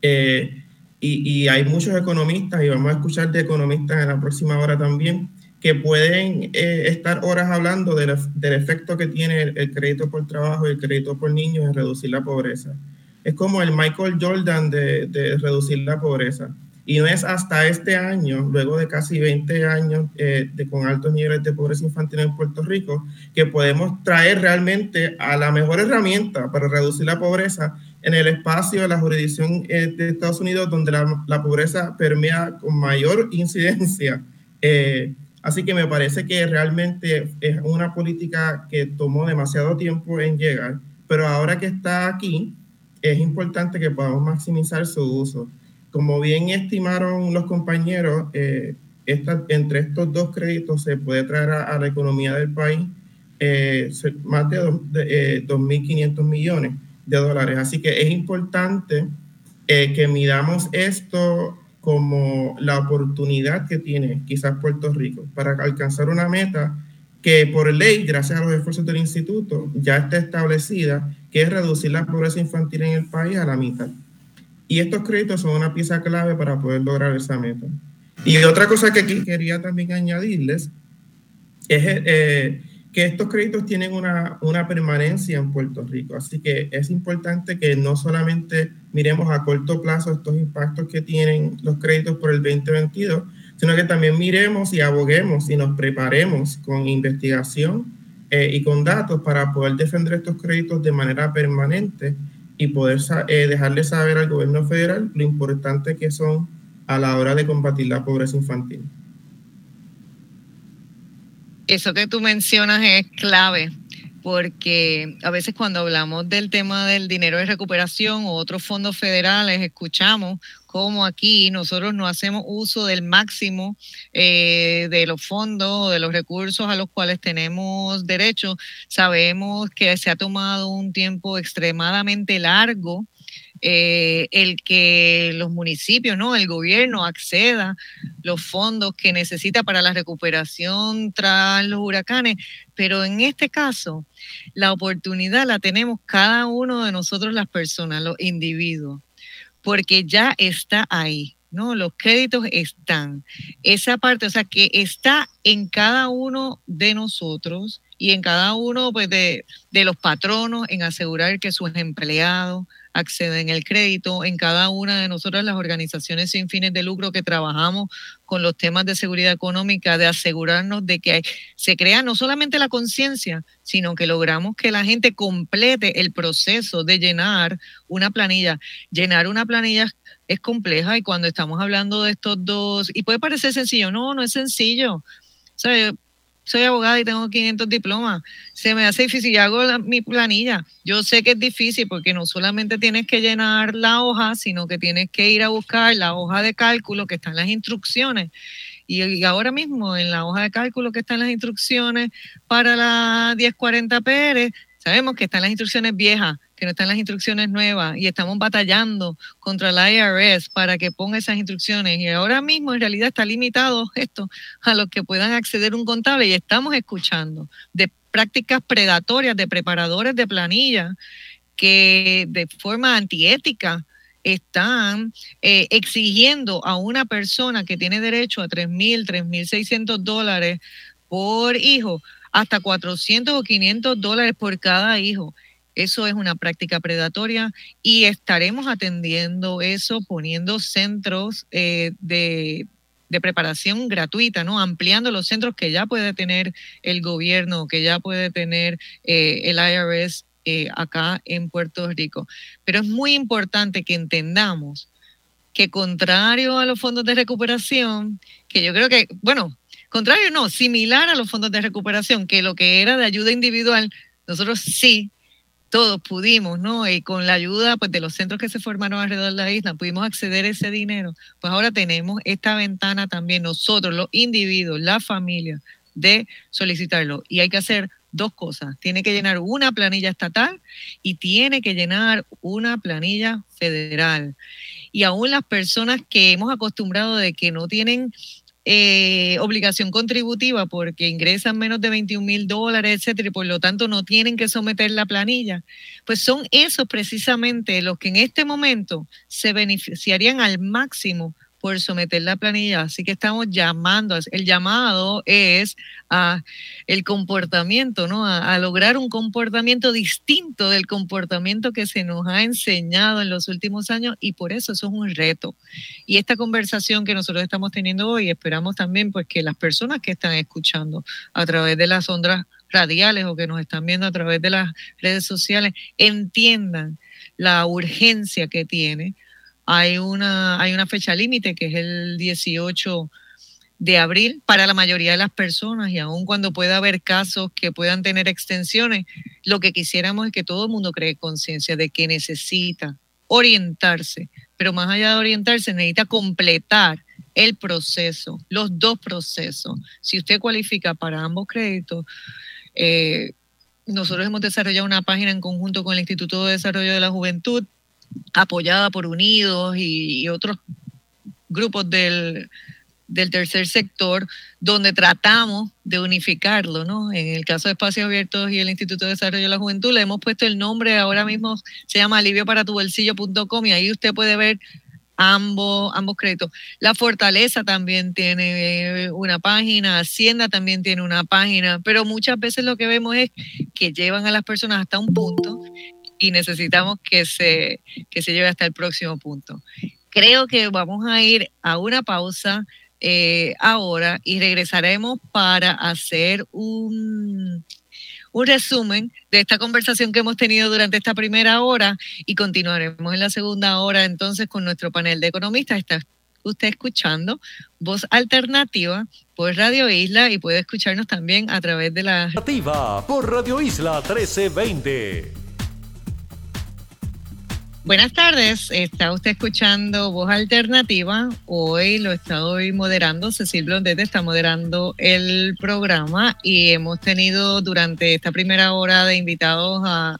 eh, y, y, hay muchos economistas, y vamos a escuchar de economistas en la próxima hora también, que pueden eh, estar horas hablando del, efecto que tiene el, crédito por trabajo y el crédito por niños en reducir la pobreza. Es como el Michael Jordan de, reducir la pobreza. Y no es hasta este año, luego de casi 20 años eh, de, con altos niveles de pobreza infantil en Puerto Rico, que podemos traer realmente a la mejor herramienta para reducir la pobreza en el espacio de la jurisdicción eh, de Estados Unidos, donde la, pobreza permea con mayor incidencia Así que me parece que realmente es una política que tomó demasiado tiempo en llegar, pero ahora que está aquí, es importante que podamos maximizar su uso. Como bien estimaron los compañeros, eh, entre estos dos créditos se puede traer a, la economía del país eh, más de, 2.500 eh, millones de dólares. Así que es importante que midamos esto como la oportunidad que tiene quizás Puerto Rico para alcanzar una meta que por ley, gracias a los esfuerzos del instituto, ya está establecida, que es reducir la pobreza infantil en el país a la mitad. Y estos créditos son una pieza clave para poder lograr esa meta. Y otra cosa que quería también añadirles es eh, que estos créditos tienen una, una permanencia en Puerto Rico, así que es importante que no solamente miremos a corto plazo estos impactos que tienen los créditos por el 2022, sino que también miremos y aboguemos y nos preparemos con investigación eh, y con datos para poder defender estos créditos de manera permanente y poder eh, dejarle saber al gobierno federal lo importante que son a la hora de combatir la pobreza infantil. Eso que tú mencionas es clave porque a veces cuando hablamos del tema del dinero de recuperación o otros fondos federales, escuchamos cómo aquí nosotros no hacemos uso del máximo eh, de los fondos o de los recursos a los cuales tenemos derecho. Sabemos que se ha tomado un tiempo extremadamente largo eh, el que los municipios, ¿no? El gobierno acceda los fondos que necesita para la recuperación tras los huracanes, pero en este caso la oportunidad la tenemos cada uno de nosotros las personas, los individuos, porque ya está ahí. ¿no? Los créditos están. Esa parte, o sea, que está en cada uno de nosotros y en cada uno pues, de, de los patronos en asegurar que sus empleados acceden al crédito, en cada una de nosotras las organizaciones sin fines de lucro que trabajamos con los temas de seguridad económica, de asegurarnos de que se crea no solamente la conciencia, sino que logramos que la gente complete el proceso de llenar una planilla. Llenar una planilla es compleja y cuando estamos hablando de estos dos, y puede parecer sencillo, no, no es sencillo. O sea, soy abogada y tengo 500 diplomas. Se me hace difícil y hago mi planilla. Yo sé que es difícil porque no solamente tienes que llenar la hoja, sino que tienes que ir a buscar la hoja de cálculo que está en las instrucciones. Y, ahora mismo en la hoja de cálculo que está en las instrucciones para la 1040 PR, sabemos que están las instrucciones viejas que no están las instrucciones nuevas y estamos batallando contra el IRS para que ponga esas instrucciones. Y ahora mismo en realidad está limitado esto a los que puedan acceder un contable y estamos escuchando de prácticas predatorias de preparadores de planilla que de forma antiética están eh, exigiendo a una persona que tiene derecho a 3.000, 3.600 dólares por hijo, hasta 400 o 500 dólares por cada hijo. Eso es una práctica predatoria y estaremos atendiendo eso poniendo centros eh, de, preparación gratuita, ¿no? Ampliando los centros que ya puede tener el gobierno, que ya puede tener eh, el IRS eh, acá en Puerto Rico. Pero es muy importante que entendamos que contrario a los fondos de recuperación, que yo creo que, bueno, contrario no, similar a los fondos de recuperación, que lo que era de ayuda individual, nosotros sí todos pudimos, ¿no? Y con la ayuda pues, de los centros que se formaron alrededor de la isla, pudimos acceder a ese dinero. Pues ahora tenemos esta ventana también, nosotros, los individuos, la familia, de solicitarlo. Y hay que hacer dos cosas. Tiene que llenar una planilla estatal y tiene que llenar una planilla federal. Y aún las personas que hemos acostumbrado de que no tienen eh, obligación contributiva porque ingresan menos de 21 mil dólares, etcétera, y por lo tanto no tienen que someter la planilla, pues son esos precisamente los que en este momento se beneficiarían al máximo por someter la planilla. Así que estamos llamando, el llamado es a el comportamiento, ¿no? A, lograr un comportamiento distinto del comportamiento que se nos ha enseñado en los últimos años y por eso eso es un reto. Y esta conversación que nosotros estamos teniendo hoy, esperamos también pues que las personas que están escuchando a través de las ondas radiales o que nos están viendo a través de las redes sociales entiendan la urgencia que tiene hay una, hay una fecha límite que es el 18 de abril para la mayoría de las personas y aun cuando pueda haber casos que puedan tener extensiones, lo que quisiéramos es que todo el mundo cree conciencia de que necesita orientarse, pero más allá de orientarse necesita completar el proceso, los dos procesos. Si usted cualifica para ambos créditos, eh, nosotros hemos desarrollado una página en conjunto con el Instituto de Desarrollo de la Juventud apoyada por Unidos y, otros grupos del, tercer sector, donde tratamos de unificarlo, ¿no? En el caso de Espacios Abiertos y el Instituto de Desarrollo de la Juventud, le hemos puesto el nombre, ahora mismo se llama alivioparatubolsillo.com y ahí usted puede ver ambos, ambos créditos. La Fortaleza también tiene eh, una página, Hacienda también tiene una página, pero muchas veces lo que vemos es que llevan a las personas hasta un punto y necesitamos que se, que se lleve hasta el próximo punto. Creo que vamos a ir a una pausa eh, ahora y regresaremos para hacer un, un resumen de esta conversación que hemos tenido durante esta primera hora y continuaremos en la segunda hora entonces con nuestro panel de economistas. Está usted escuchando Voz Alternativa por Radio Isla y puede escucharnos también a través de la... Por Radio Isla 1320. Buenas tardes, está usted escuchando Voz Alternativa. Hoy lo está hoy moderando, Cecil Blondet está moderando el programa y hemos tenido durante esta primera hora de invitados a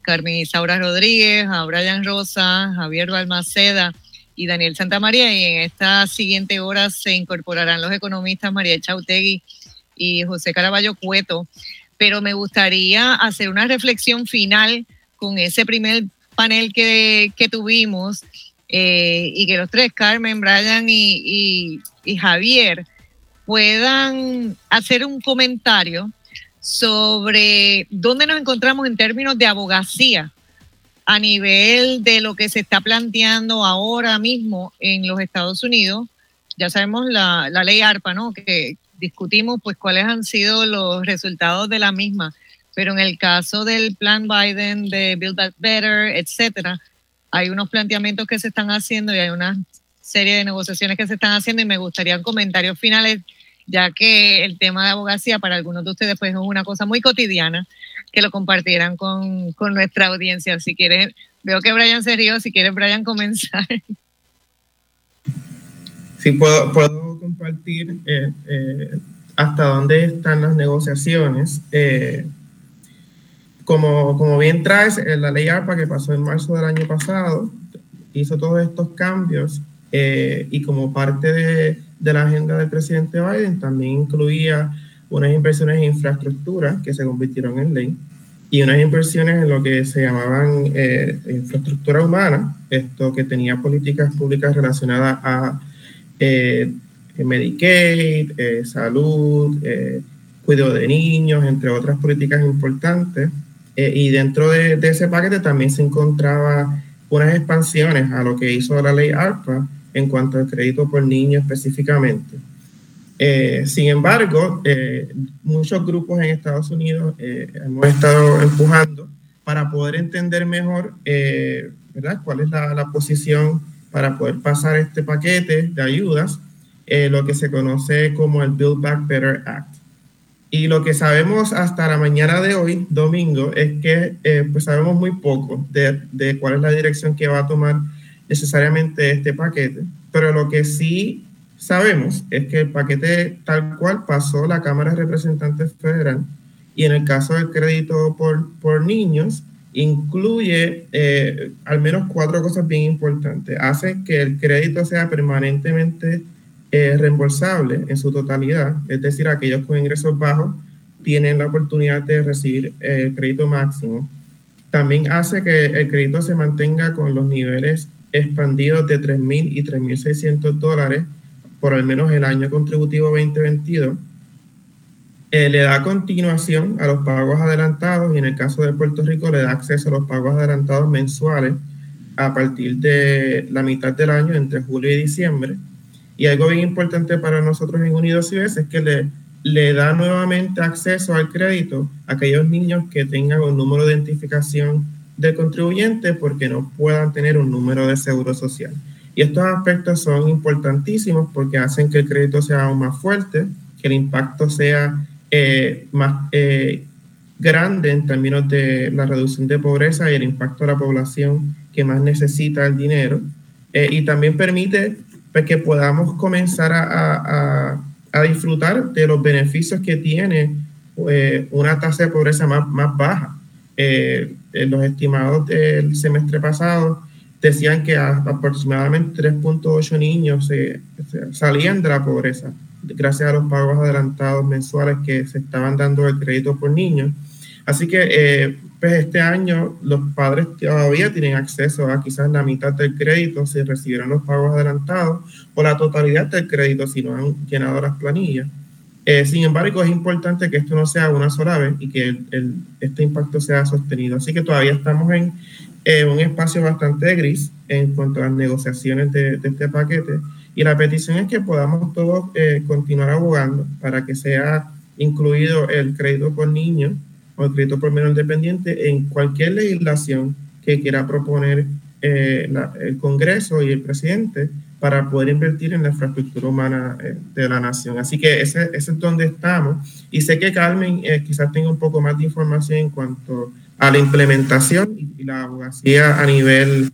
Carmen Isaura Rodríguez, a Brian Rosa, Javier Balmaceda y Daniel Santamaría. Y en esta siguiente hora se incorporarán los economistas María Chautegui y José Caraballo Cueto. Pero me gustaría hacer una reflexión final con ese primer panel que, tuvimos eh, y que los tres, Carmen, Brian y, y Javier, puedan hacer un comentario sobre dónde nos encontramos en términos de abogacía a nivel de lo que se está planteando ahora mismo en los Estados Unidos. Ya sabemos la, ley ARPA, ¿no? Que discutimos pues cuáles han sido los resultados de la misma, pero en el caso del plan Biden de Build Back Better, etcétera, hay unos planteamientos que se están haciendo y hay una serie de negociaciones que se están haciendo y me gustaría comentarios finales ya que el tema de abogacía para algunos de ustedes pues es una cosa muy cotidiana, que lo compartieran con, nuestra audiencia. Si quieren, veo que Brian se rió, si quieren Brian comenzar. Sí, puedo, puedo compartir eh, eh, hasta dónde están las negociaciones. Eh, como, como bien traes, la ley ARPA que pasó en marzo del año pasado hizo todos estos cambios y como parte de, de la agenda del presidente Biden también incluía unas inversiones en infraestructura que se convirtieron en ley y unas inversiones en lo que se llamaban eh, infraestructura humana, esto que tenía políticas públicas relacionadas a eh, Medicaid, eh, salud, cuidado de niños, entre otras políticas importantes. Y dentro de, ese paquete también se encontraba unas expansiones a lo que hizo la ley ARPA, en cuanto al crédito por niño específicamente. Eh, sin embargo, eh, muchos grupos en Estados Unidos eh, hemos estado empujando para poder entender mejor ¿verdad? cuál es la, la, posición para poder pasar este paquete de ayudas, lo que se conoce como el Build Back Better Act. Y lo que sabemos hasta la mañana de hoy, domingo, es que pues sabemos muy poco de, de cuál es la dirección que va a tomar necesariamente este paquete, pero lo que sí sabemos es que el paquete tal cual pasó la Cámara de Representantes Federal y en el caso del crédito por, por niños, incluye eh, al menos cuatro cosas bien importantes. Hace que el crédito sea permanentemente eh, reembolsable en su totalidad, es decir, aquellos con ingresos bajos tienen la oportunidad de recibir el crédito máximo. También hace que el crédito se mantenga con los niveles expandidos de 3.000 y 3.600 dólares por al menos el año contributivo 2022. Eh, le da continuación a los pagos adelantados y en el caso de Puerto Rico le da acceso a los pagos adelantados mensuales a partir de la mitad del año, entre julio y diciembre. Y algo bien importante para nosotros en Unidos y es que le, le da nuevamente acceso al crédito a aquellos niños que tengan un número de identificación del contribuyente porque no puedan tener un número de seguro social. Y estos aspectos son importantísimos porque hacen que el crédito sea aún más fuerte, que el impacto sea eh, más eh, grande en términos de la reducción de pobreza y el impacto a la población que más necesita el dinero. Eh, y también permite pues, que podamos comenzar a, a, a, disfrutar de los beneficios que tiene una tasa de pobreza más, más baja. Eh, los estimados del semestre pasado decían que aproximadamente 3.8 niños se, salían de la pobreza gracias a los pagos adelantados mensuales que se estaban dando el crédito por niños. Así que eh, pues este año los padres todavía tienen acceso a quizás la mitad del crédito si recibieron los pagos adelantados o la totalidad del crédito si no han llenado las planillas. Eh, sin embargo, es importante que esto no sea una sola vez y que este impacto sea sostenido. Así que todavía estamos en un espacio bastante gris en cuanto a las negociaciones de, este paquete. Y la petición es que podamos todos eh, continuar abogando para que sea incluido el crédito por niño o crédito por menor independiente en cualquier legislación que quiera proponer eh, el Congreso y el presidente para poder invertir en la infraestructura humana eh, de la nación. Así que ese, ese, es donde estamos. Y sé que Carmen eh, quizás tenga un poco más de información en cuanto a la implementación y, la abogacía a nivel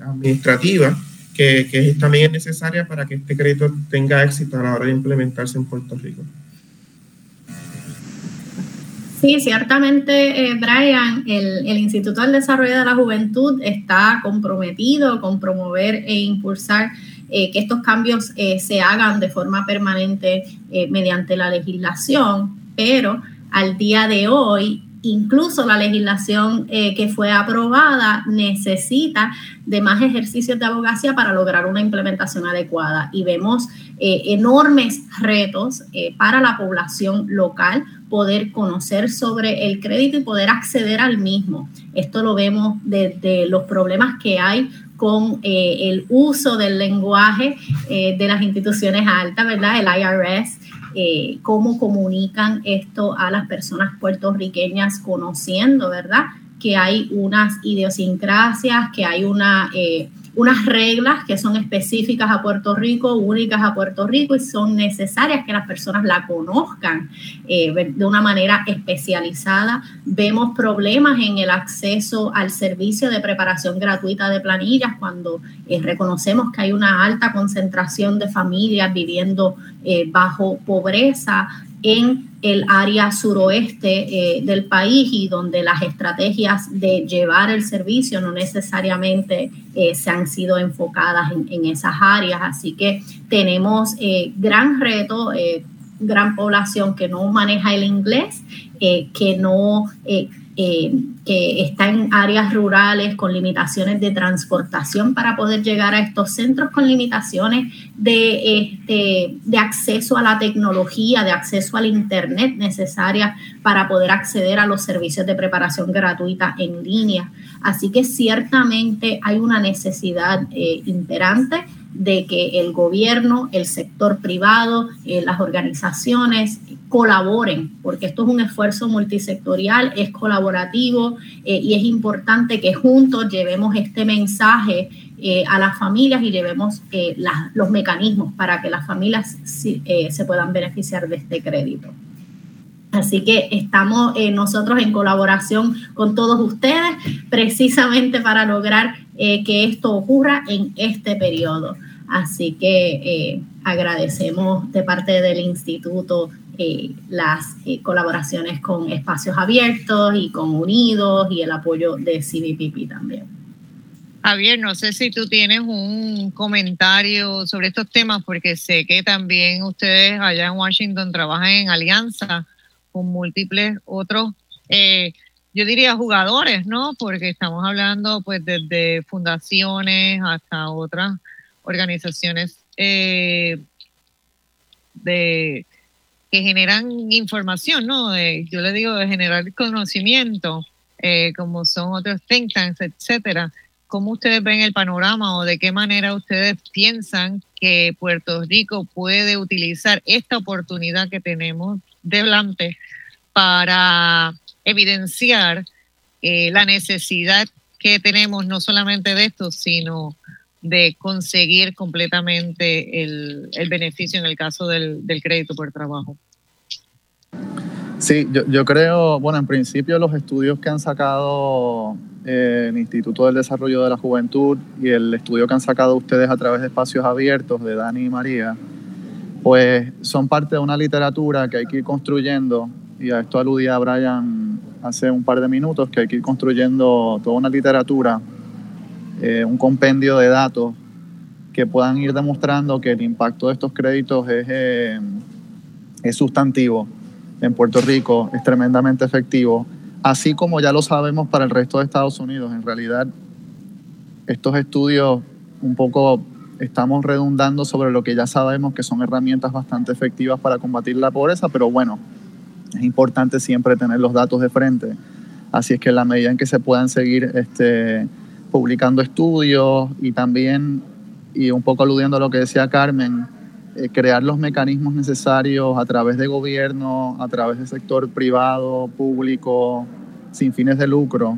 administrativa, que, que también es necesaria para que este crédito tenga éxito a la hora de implementarse en Puerto Rico. Sí, ciertamente, eh, Brian, el, Instituto del Desarrollo de la Juventud está comprometido con promover e impulsar eh, que estos cambios eh, se hagan de forma permanente mediante la legislación, pero al día de hoy incluso la legislación que fue aprobada necesita de más ejercicios de abogacía para lograr una implementación adecuada. Y vemos enormes retos para la población local poder conocer sobre el crédito y poder acceder al mismo. Esto lo vemos desde los problemas que hay con el uso del lenguaje de las instituciones altas, ¿verdad? El IRS, eh, cómo comunican esto a las personas puertorriqueñas conociendo, ¿verdad? Que hay unas idiosincrasias, que hay una... Unas reglas que son específicas a Puerto Rico, únicas a Puerto Rico y son necesarias que las personas la conozcan eh, de una manera especializada. Vemos problemas en el acceso al servicio de preparación gratuita de planillas cuando eh, reconocemos que hay una alta concentración de familias viviendo eh, bajo pobreza en el área suroeste eh, del país y donde las estrategias de llevar el servicio no necesariamente eh, se han sido enfocadas en, esas áreas. Así que tenemos eh, gran reto, gran población que no maneja el inglés, que no eh, que está en áreas rurales con limitaciones de transportación para poder llegar a estos centros, con limitaciones de, este, de acceso a la tecnología, de acceso al Internet necesaria para poder acceder a los servicios de preparación gratuita en línea. Así que ciertamente hay una necesidad eh, imperante de que el gobierno, el sector privado, eh, las organizaciones colaboren, porque esto es un esfuerzo multisectorial, es colaborativo eh, y es importante que juntos llevemos este mensaje eh, a las familias y llevemos los mecanismos para que las familias se puedan beneficiar de este crédito. Así que estamos nosotros en colaboración con todos ustedes precisamente para lograr que esto ocurra en este periodo. Así que eh, agradecemos de parte del instituto eh, las eh, colaboraciones con Espacios Abiertos y con Unidos y el apoyo de CBPP también. Javier, no sé si tú tienes un comentario sobre estos temas, porque sé que también ustedes allá en Washington trabajan en alianza con múltiples otros, yo diría jugadores, ¿no? Porque estamos hablando pues desde fundaciones hasta otras organizaciones eh, de, que generan información, ¿no? yo le digo de generar conocimiento, eh, como son otros think tanks, etcétera. ¿Cómo ustedes ven el panorama o de qué manera ustedes piensan que Puerto Rico puede utilizar esta oportunidad que tenemos delante para evidenciar eh, la necesidad que tenemos no solamente de esto, sino de conseguir completamente el, beneficio en el caso del, crédito por trabajo. Sí, yo, creo, bueno, en principio los estudios que han sacado eh, el Instituto del Desarrollo de la Juventud y el estudio que han sacado ustedes a través de espacios abiertos de Dani y María, pues son parte de una literatura que hay que ir construyendo, y a esto aludía Brian hace un par de minutos, que hay que ir construyendo toda una literatura eh, un compendio de datos que puedan ir demostrando que el impacto de estos créditos es, eh, es sustantivo en Puerto Rico, es tremendamente efectivo, así como ya lo sabemos para el resto de Estados Unidos. En realidad, estos estudios un poco estamos redundando sobre lo que ya sabemos que son herramientas bastante efectivas para combatir la pobreza, pero bueno, es importante siempre tener los datos de frente. Así es que en la medida en que se puedan seguir este, publicando estudios y también, y un poco aludiendo a lo que decía Carmen, eh, crear los mecanismos necesarios a través de gobierno, a través del sector privado, público, sin fines de lucro,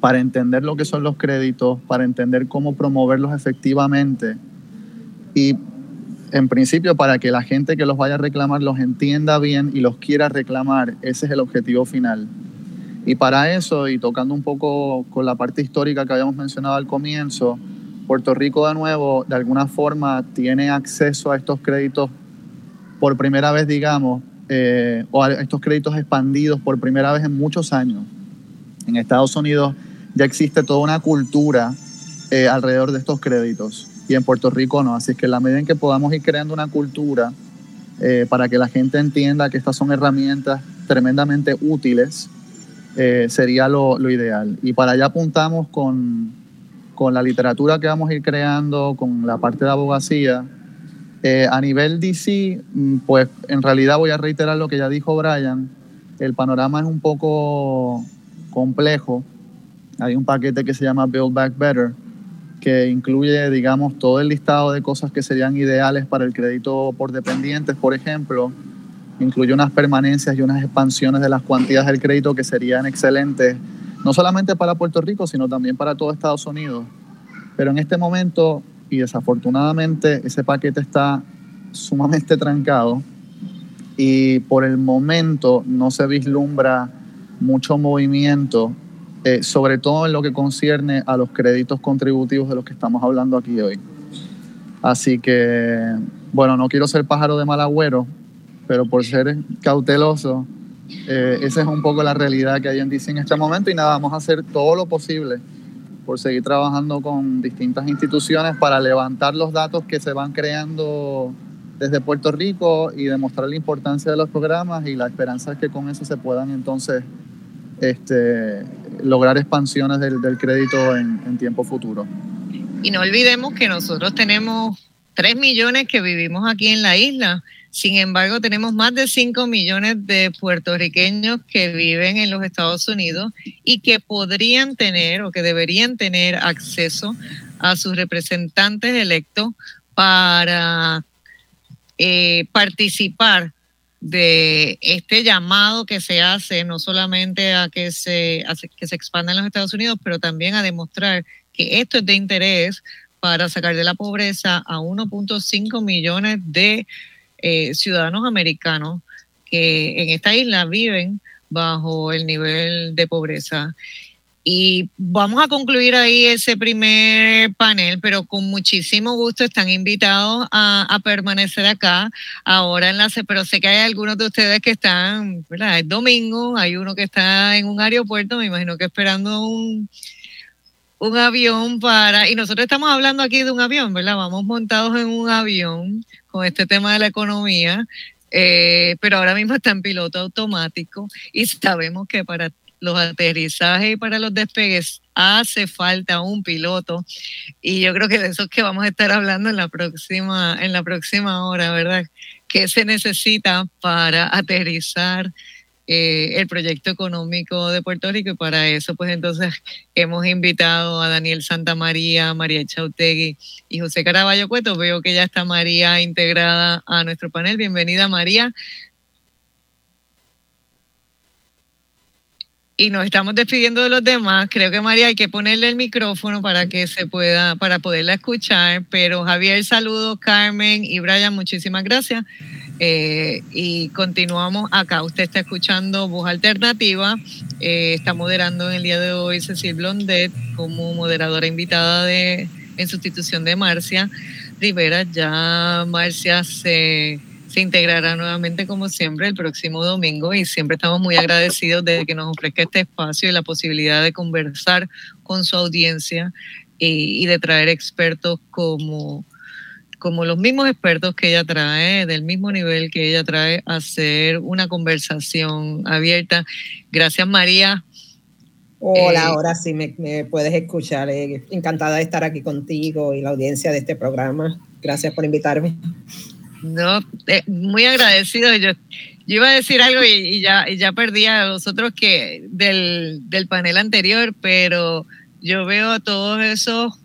para entender lo que son los créditos, para entender cómo promoverlos efectivamente y en principio para que la gente que los vaya a reclamar los entienda bien y los quiera reclamar. Ese es el objetivo final. Y para eso, y tocando un poco con la parte histórica que habíamos mencionado al comienzo, Puerto Rico de nuevo, de alguna forma, tiene acceso a estos créditos por primera vez, digamos, eh, o estos créditos expandidos por primera vez en muchos años. En Estados Unidos ya existe toda una cultura eh, alrededor de estos créditos y en Puerto Rico no. Así que en la medida en que podamos ir creando una cultura eh, para que la gente entienda que estas son herramientas tremendamente útiles, sería lo, lo, ideal. Y para allá apuntamos con, con la literatura que vamos a ir creando, con la parte de abogacía eh, a nivel DC, mm, pues en realidad voy a reiterar lo que ya dijo Brian. El panorama es un poco complejo. Hay un paquete que se llama Build Back Better, que incluye, digamos, todo el listado de cosas que serían ideales para el crédito por dependientes, por ejemplo. Incluye unas permanencias y unas expansiones de las cuantías del crédito que serían excelentes, no solamente para Puerto Rico, sino también para todo Estados Unidos. Pero en este momento y desafortunadamente ese paquete está sumamente trancado y por el momento no se vislumbra mucho movimiento, eh, sobre todo en lo que concierne a los créditos contributivos de los que estamos hablando aquí hoy. Así que, bueno, no quiero ser pájaro de mal agüero, pero por ser cauteloso, eh, esa es un poco la realidad que hay en DC en este momento y nada, vamos a hacer todo lo posible por seguir trabajando con distintas instituciones para levantar los datos que se van creando desde Puerto Rico y demostrar la importancia de los programas y la esperanza es que con eso se puedan entonces este, lograr expansiones del, crédito en, en tiempo futuro. Y no olvidemos que nosotros tenemos 3 millones que vivimos aquí en la isla sin embargo, tenemos más de 5 millones de puertorriqueños que viven en los Estados Unidos y que podrían tener o que deberían tener acceso a sus representantes electos para eh, participar de este llamado que se hace no solamente a que se, a que se expanda en los Estados Unidos, pero también a demostrar que esto es de interés para sacar de la pobreza a 1.5 millones de eh, ciudadanos americanos que en esta isla viven bajo el nivel de pobreza. Y vamos a concluir ahí ese primer panel, pero con muchísimo gusto están invitados a, permanecer acá ahora en la pero sé que hay algunos de ustedes que están, ¿verdad? Es domingo, hay uno que está en un aeropuerto, me imagino que esperando un, un avión para, y nosotros estamos hablando aquí de un avión, ¿verdad? Vamos montados en un avión con este tema de la economía, eh, pero ahora mismo está en piloto automático y sabemos que para los aterrizajes y para los despegues hace falta un piloto y yo creo que de eso es que vamos a estar hablando en la próxima en la próxima hora, ¿verdad? ¿Qué se necesita para aterrizar eh, el proyecto económico de Puerto Rico y para eso pues entonces hemos invitado a Daniel Santamaría, María Chautegui y José Caraballo Cueto. Veo que ya está María integrada a nuestro panel. Bienvenida María. Y nos estamos despidiendo de los demás. Creo que María hay que ponerle el micrófono para que se pueda, para poderla escuchar. Pero Javier, saludos, Carmen y Brian, muchísimas gracias. Eh, y continuamos acá. Usted está escuchando Voz Alternativa. Eh, está moderando en el día de hoy Cecil Blondet como moderadora invitada de, en sustitución de Marcia Rivera. Ya Marcia se, se integrará nuevamente como siempre el próximo domingo y siempre estamos muy agradecidos de que nos ofrezca este espacio y la posibilidad de conversar con su audiencia y, y de traer expertos como como los mismos expertos que ella trae, del mismo nivel que ella trae, hacer una conversación abierta. Gracias, María. Hola, eh, ahora sí me, puedes escuchar. Eh, encantada de estar aquí contigo y la audiencia de este programa. Gracias por invitarme. No, eh, muy agradecido. Yo, yo iba a decir algo y, ya, ya perdí a los otros que del, del panel anterior, pero yo veo a todos esos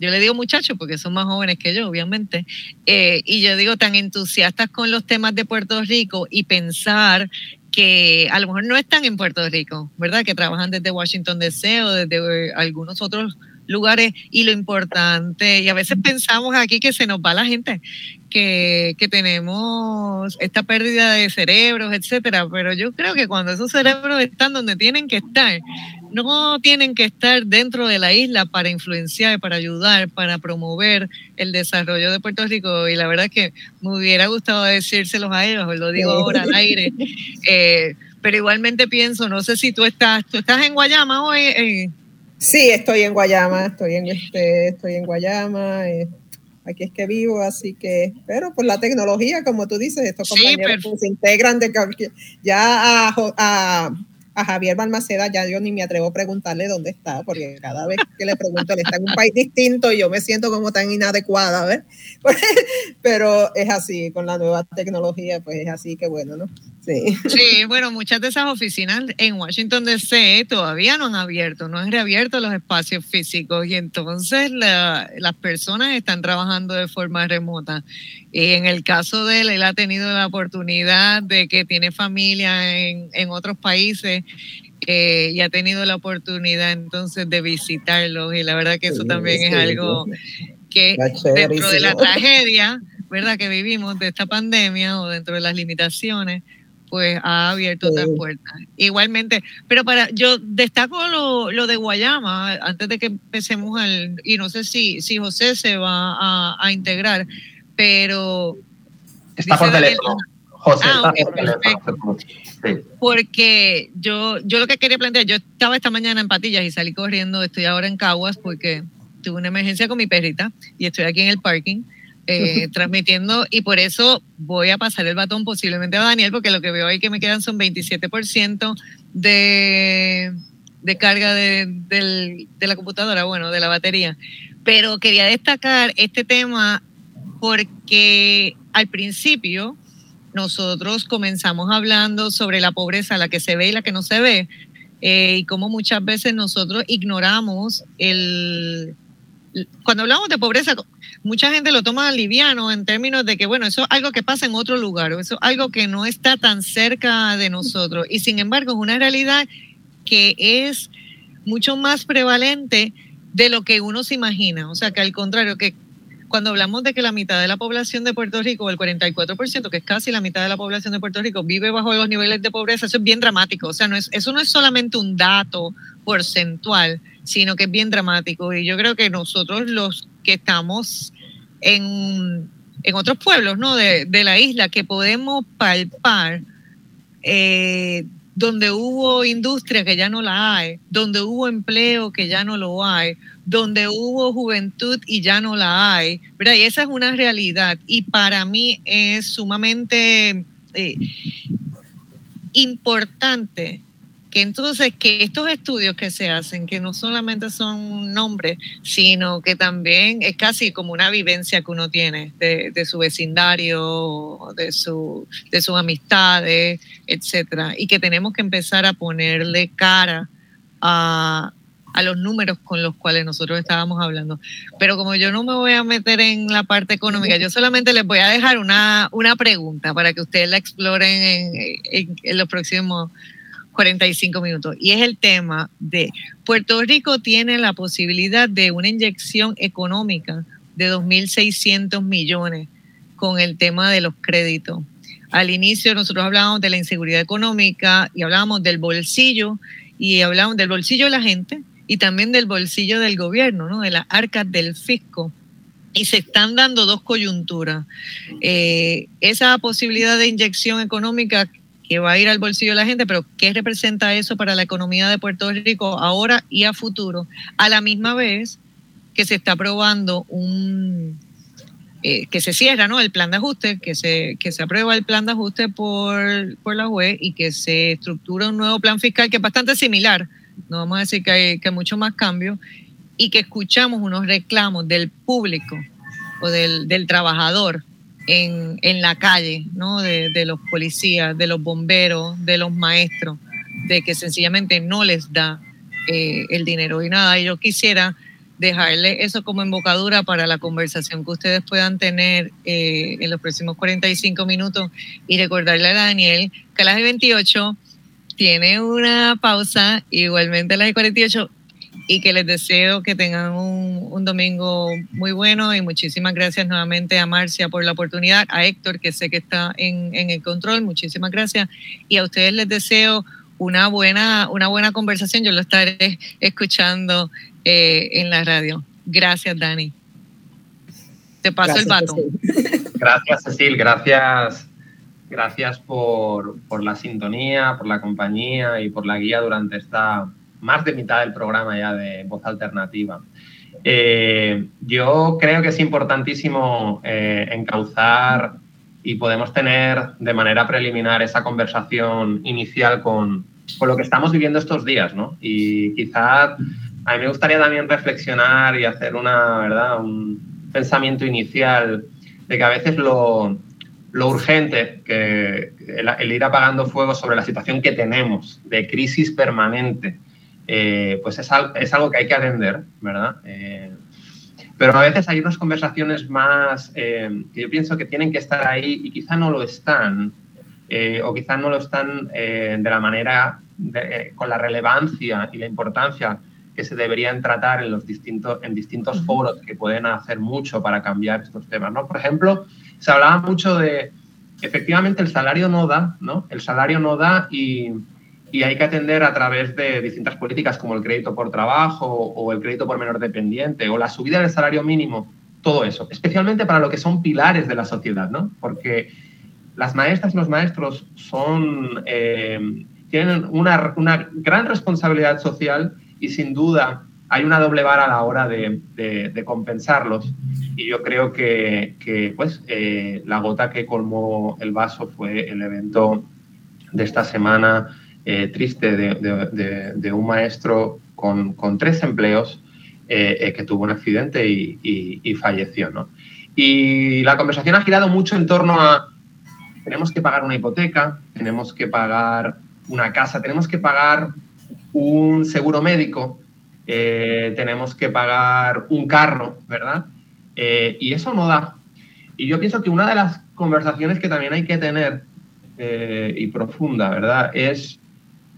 yo le digo muchachos porque son más jóvenes que yo, obviamente, eh, y yo digo tan entusiastas con los temas de Puerto Rico y pensar que a lo mejor no están en Puerto Rico, ¿verdad? Que trabajan desde Washington DC o desde eh, algunos otros lugares y lo importante, y a veces pensamos aquí que se nos va la gente, que, que tenemos esta pérdida de cerebros, etcétera, pero yo creo que cuando esos cerebros están donde tienen que estar, no tienen que estar dentro de la isla para influenciar, para ayudar, para promover el desarrollo de Puerto Rico. Y la verdad es que me hubiera gustado decírselos a ellos, lo digo ahora al aire. Eh, pero igualmente pienso, no sé si tú estás, tú estás en Guayama hoy. Eh. Sí, estoy en Guayama, estoy en este, estoy en Guayama. Eh, aquí es que vivo, así que, pero por la tecnología, como tú dices, estos compañeros se integran de ya a, a a Javier Balmaceda ya yo ni me atrevo a preguntarle dónde está, porque cada vez que le pregunto, él está en un país distinto y yo me siento como tan inadecuada, ¿ves? Pero es así, con la nueva tecnología, pues es así que bueno, ¿no? Sí. sí, bueno, muchas de esas oficinas en Washington DC todavía no han abierto, no han reabierto los espacios físicos y entonces las personas están trabajando de forma remota. Y en el caso de él, él ha tenido la oportunidad de que tiene familia en, en otros países eh, y ha tenido la oportunidad entonces de visitarlos y la verdad que eso también es algo que dentro de la tragedia, ¿verdad? Que vivimos de esta pandemia o dentro de las limitaciones, pues ha abierto otras puertas. Igualmente, pero para yo destaco lo, lo, de Guayama, antes de que empecemos al, y no sé si, si José se va a, a integrar, pero... Está por teléfono. José, ah, Porque yo, yo lo que quería plantear, yo estaba esta mañana en Patillas y salí corriendo, estoy ahora en Caguas porque tuve una emergencia con mi perrita y estoy aquí en el parking. Eh, transmitiendo y por eso voy a pasar el batón posiblemente a Daniel porque lo que veo ahí que me quedan son 27% de, de carga de, de la computadora, bueno, de la batería. Pero quería destacar este tema porque al principio nosotros comenzamos hablando sobre la pobreza, la que se ve y la que no se ve, eh, y cómo muchas veces nosotros ignoramos el... Cuando hablamos de pobreza, mucha gente lo toma liviano en términos de que, bueno, eso es algo que pasa en otro lugar, eso es algo que no está tan cerca de nosotros. Y sin embargo, es una realidad que es mucho más prevalente de lo que uno se imagina. O sea, que al contrario, que cuando hablamos de que la mitad de la población de Puerto Rico, o el 44%, que es casi la mitad de la población de Puerto Rico, vive bajo los niveles de pobreza, eso es bien dramático. O sea, no es, eso no es solamente un dato porcentual, sino que es bien dramático. Y yo creo que nosotros los que estamos en, en otros pueblos ¿no? de, de la isla, que podemos palpar, eh, donde hubo industria que ya no la hay, donde hubo empleo que ya no lo hay, donde hubo juventud y ya no la hay, ¿verdad? Y esa es una realidad y para mí es sumamente eh, importante que entonces que estos estudios que se hacen, que no solamente son nombres, sino que también es casi como una vivencia que uno tiene de, su vecindario, de, su, de sus amistades, etcétera, y que tenemos que empezar a ponerle cara a, a los números con los cuales nosotros estábamos hablando. Pero como yo no me voy a meter en la parte económica, yo solamente les voy a dejar una, una pregunta para que ustedes la exploren en, en los próximos 45 minutos. Y es el tema de Puerto Rico tiene la posibilidad de una inyección económica de 2.600 millones con el tema de los créditos. Al inicio nosotros hablábamos de la inseguridad económica y hablábamos del bolsillo y hablábamos del bolsillo de la gente y también del bolsillo del gobierno, ¿no? de las arcas del fisco. Y se están dando dos coyunturas. Eh, esa posibilidad de inyección económica que va a ir al bolsillo de la gente, pero ¿qué representa eso para la economía de Puerto Rico ahora y a futuro? A la misma vez que se está aprobando un, eh, que se cierra ¿no? el plan de ajuste, que se, que se aprueba el plan de ajuste por, por la UE y que se estructura un nuevo plan fiscal que es bastante similar, no vamos a decir que hay, que mucho más cambio, y que escuchamos unos reclamos del público o del, del trabajador en, la calle, ¿no? De, los policías, de los bomberos, de los maestros, de que sencillamente no les da eh, el dinero. Y nada, yo quisiera dejarle eso como embocadura para la conversación que ustedes puedan tener eh, en los próximos 45 minutos y recordarle a Daniel que a las 28 tiene una pausa, igualmente a las 48 y que les deseo que tengan un, domingo muy bueno y muchísimas gracias nuevamente a Marcia por la oportunidad, a Héctor que sé que está en, el control, muchísimas gracias y a ustedes les deseo una buena, una buena conversación. Yo lo estaré escuchando eh, en la radio. Gracias, Dani. Te paso el bato. Gracias, Cecil. Gracias, gracias por, por, la sintonía, por la compañía y por la guía durante esta más de mitad del programa ya de Voz Alternativa. Eh, yo creo que es importantísimo eh, encauzar y podemos tener de manera preliminar esa conversación inicial con, con lo que estamos viviendo estos días, ¿no? Y quizá a mí me gustaría también reflexionar y hacer una, ¿verdad? un pensamiento inicial de que a veces lo, lo urgente, que el, ir apagando fuego sobre la situación que tenemos de crisis permanente, eh, pues es, es, algo que hay que atender, ¿verdad? Eh, pero a veces hay unas conversaciones más eh, que yo pienso que tienen que estar ahí y quizá no lo están, o quizá no lo están de la manera, con la relevancia y la importancia que se deberían tratar en, los distintos, en distintos foros que pueden hacer mucho para cambiar estos temas. ¿no? Por ejemplo, se hablaba mucho de, efectivamente, el salario no da, ¿no? El salario no da y, y hay que atender a través de distintas políticas como el crédito por trabajo o el crédito por menor dependiente o la subida del salario mínimo, todo eso, especialmente para lo que son pilares de la sociedad, ¿no? Porque las maestras y los maestros son, eh, tienen una, una gran responsabilidad social y sin duda hay una doble vara a la hora de, compensarlos. Y yo creo que, pues, eh, la gota que colmó el vaso fue el evento de esta semana eh, triste de, un maestro con, tres empleos eh, que tuvo un accidente y, falleció. ¿no? Y la conversación ha girado mucho en torno a, tenemos que pagar una hipoteca, tenemos que pagar una casa, tenemos que pagar un seguro médico, eh, tenemos que pagar un carro, ¿verdad? Eh, y eso no da. Y yo pienso que una de las conversaciones que también hay que tener eh, y profunda, ¿verdad? Es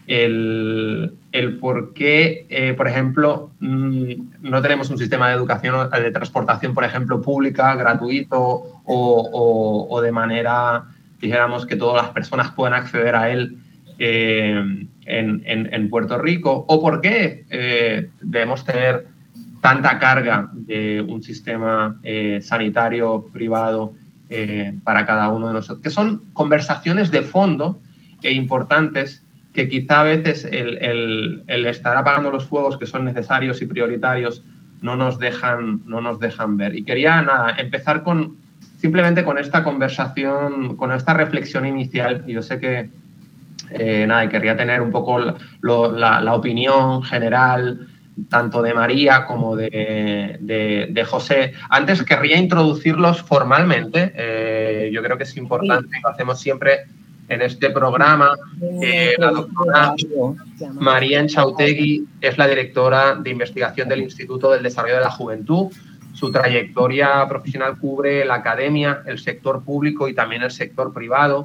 el, el por qué, por ejemplo, mm, no tenemos un sistema de educación, de transportación, por ejemplo, pública, gratuito o, o de manera, dijéramos, que todas las personas puedan acceder a él en, en, Puerto Rico. O por qué eh, debemos tener tanta carga de un sistema eh, sanitario privado eh, para cada uno de nosotros, que son conversaciones de fondo e importantes que quizá a veces el, el, estar apagando los fuegos que son necesarios y prioritarios no nos dejan, no nos dejan ver. Y quería nada, empezar con simplemente con esta conversación, con esta reflexión inicial. Yo sé que eh, nada, querría tener un poco la, opinión general tanto de María como de, José. Antes querría introducirlos formalmente. Eh, yo creo que es importante, lo hacemos siempre en este programa. Eh, la doctora María Enchautegui es la directora de investigación del Instituto del Desarrollo de la Juventud. Su trayectoria profesional cubre la academia, el sector público y también el sector privado.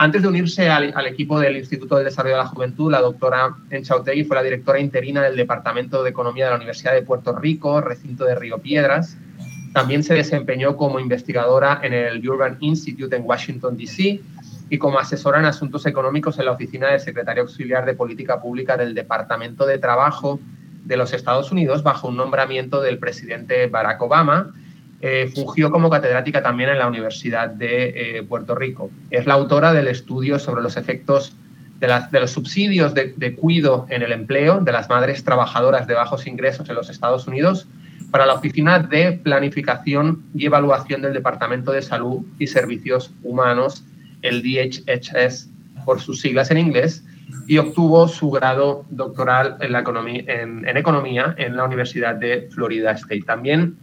Antes de unirse al, equipo del Instituto de Desarrollo de la Juventud, la doctora Enchautegui fue la directora interina del Departamento de Economía de la Universidad de Puerto Rico, recinto de Río Piedras. También se desempeñó como investigadora en el Urban Institute en Washington, D.C. y como asesora en asuntos económicos en la oficina del secretario auxiliar de Política Pública del Departamento de Trabajo de los Estados Unidos bajo un nombramiento del presidente Barack Obama eh, fungió como catedrática también en la Universidad de eh, Puerto Rico. Es la autora del estudio sobre los efectos de, los subsidios de, de, cuido en el empleo de las madres trabajadoras de bajos ingresos en los Estados Unidos para la Oficina de Planificación y Evaluación del Departamento de Salud y Servicios Humanos, el DHHS por sus siglas en inglés, y obtuvo su grado doctoral en, la economía, en, Economía en la Universidad de Florida State. También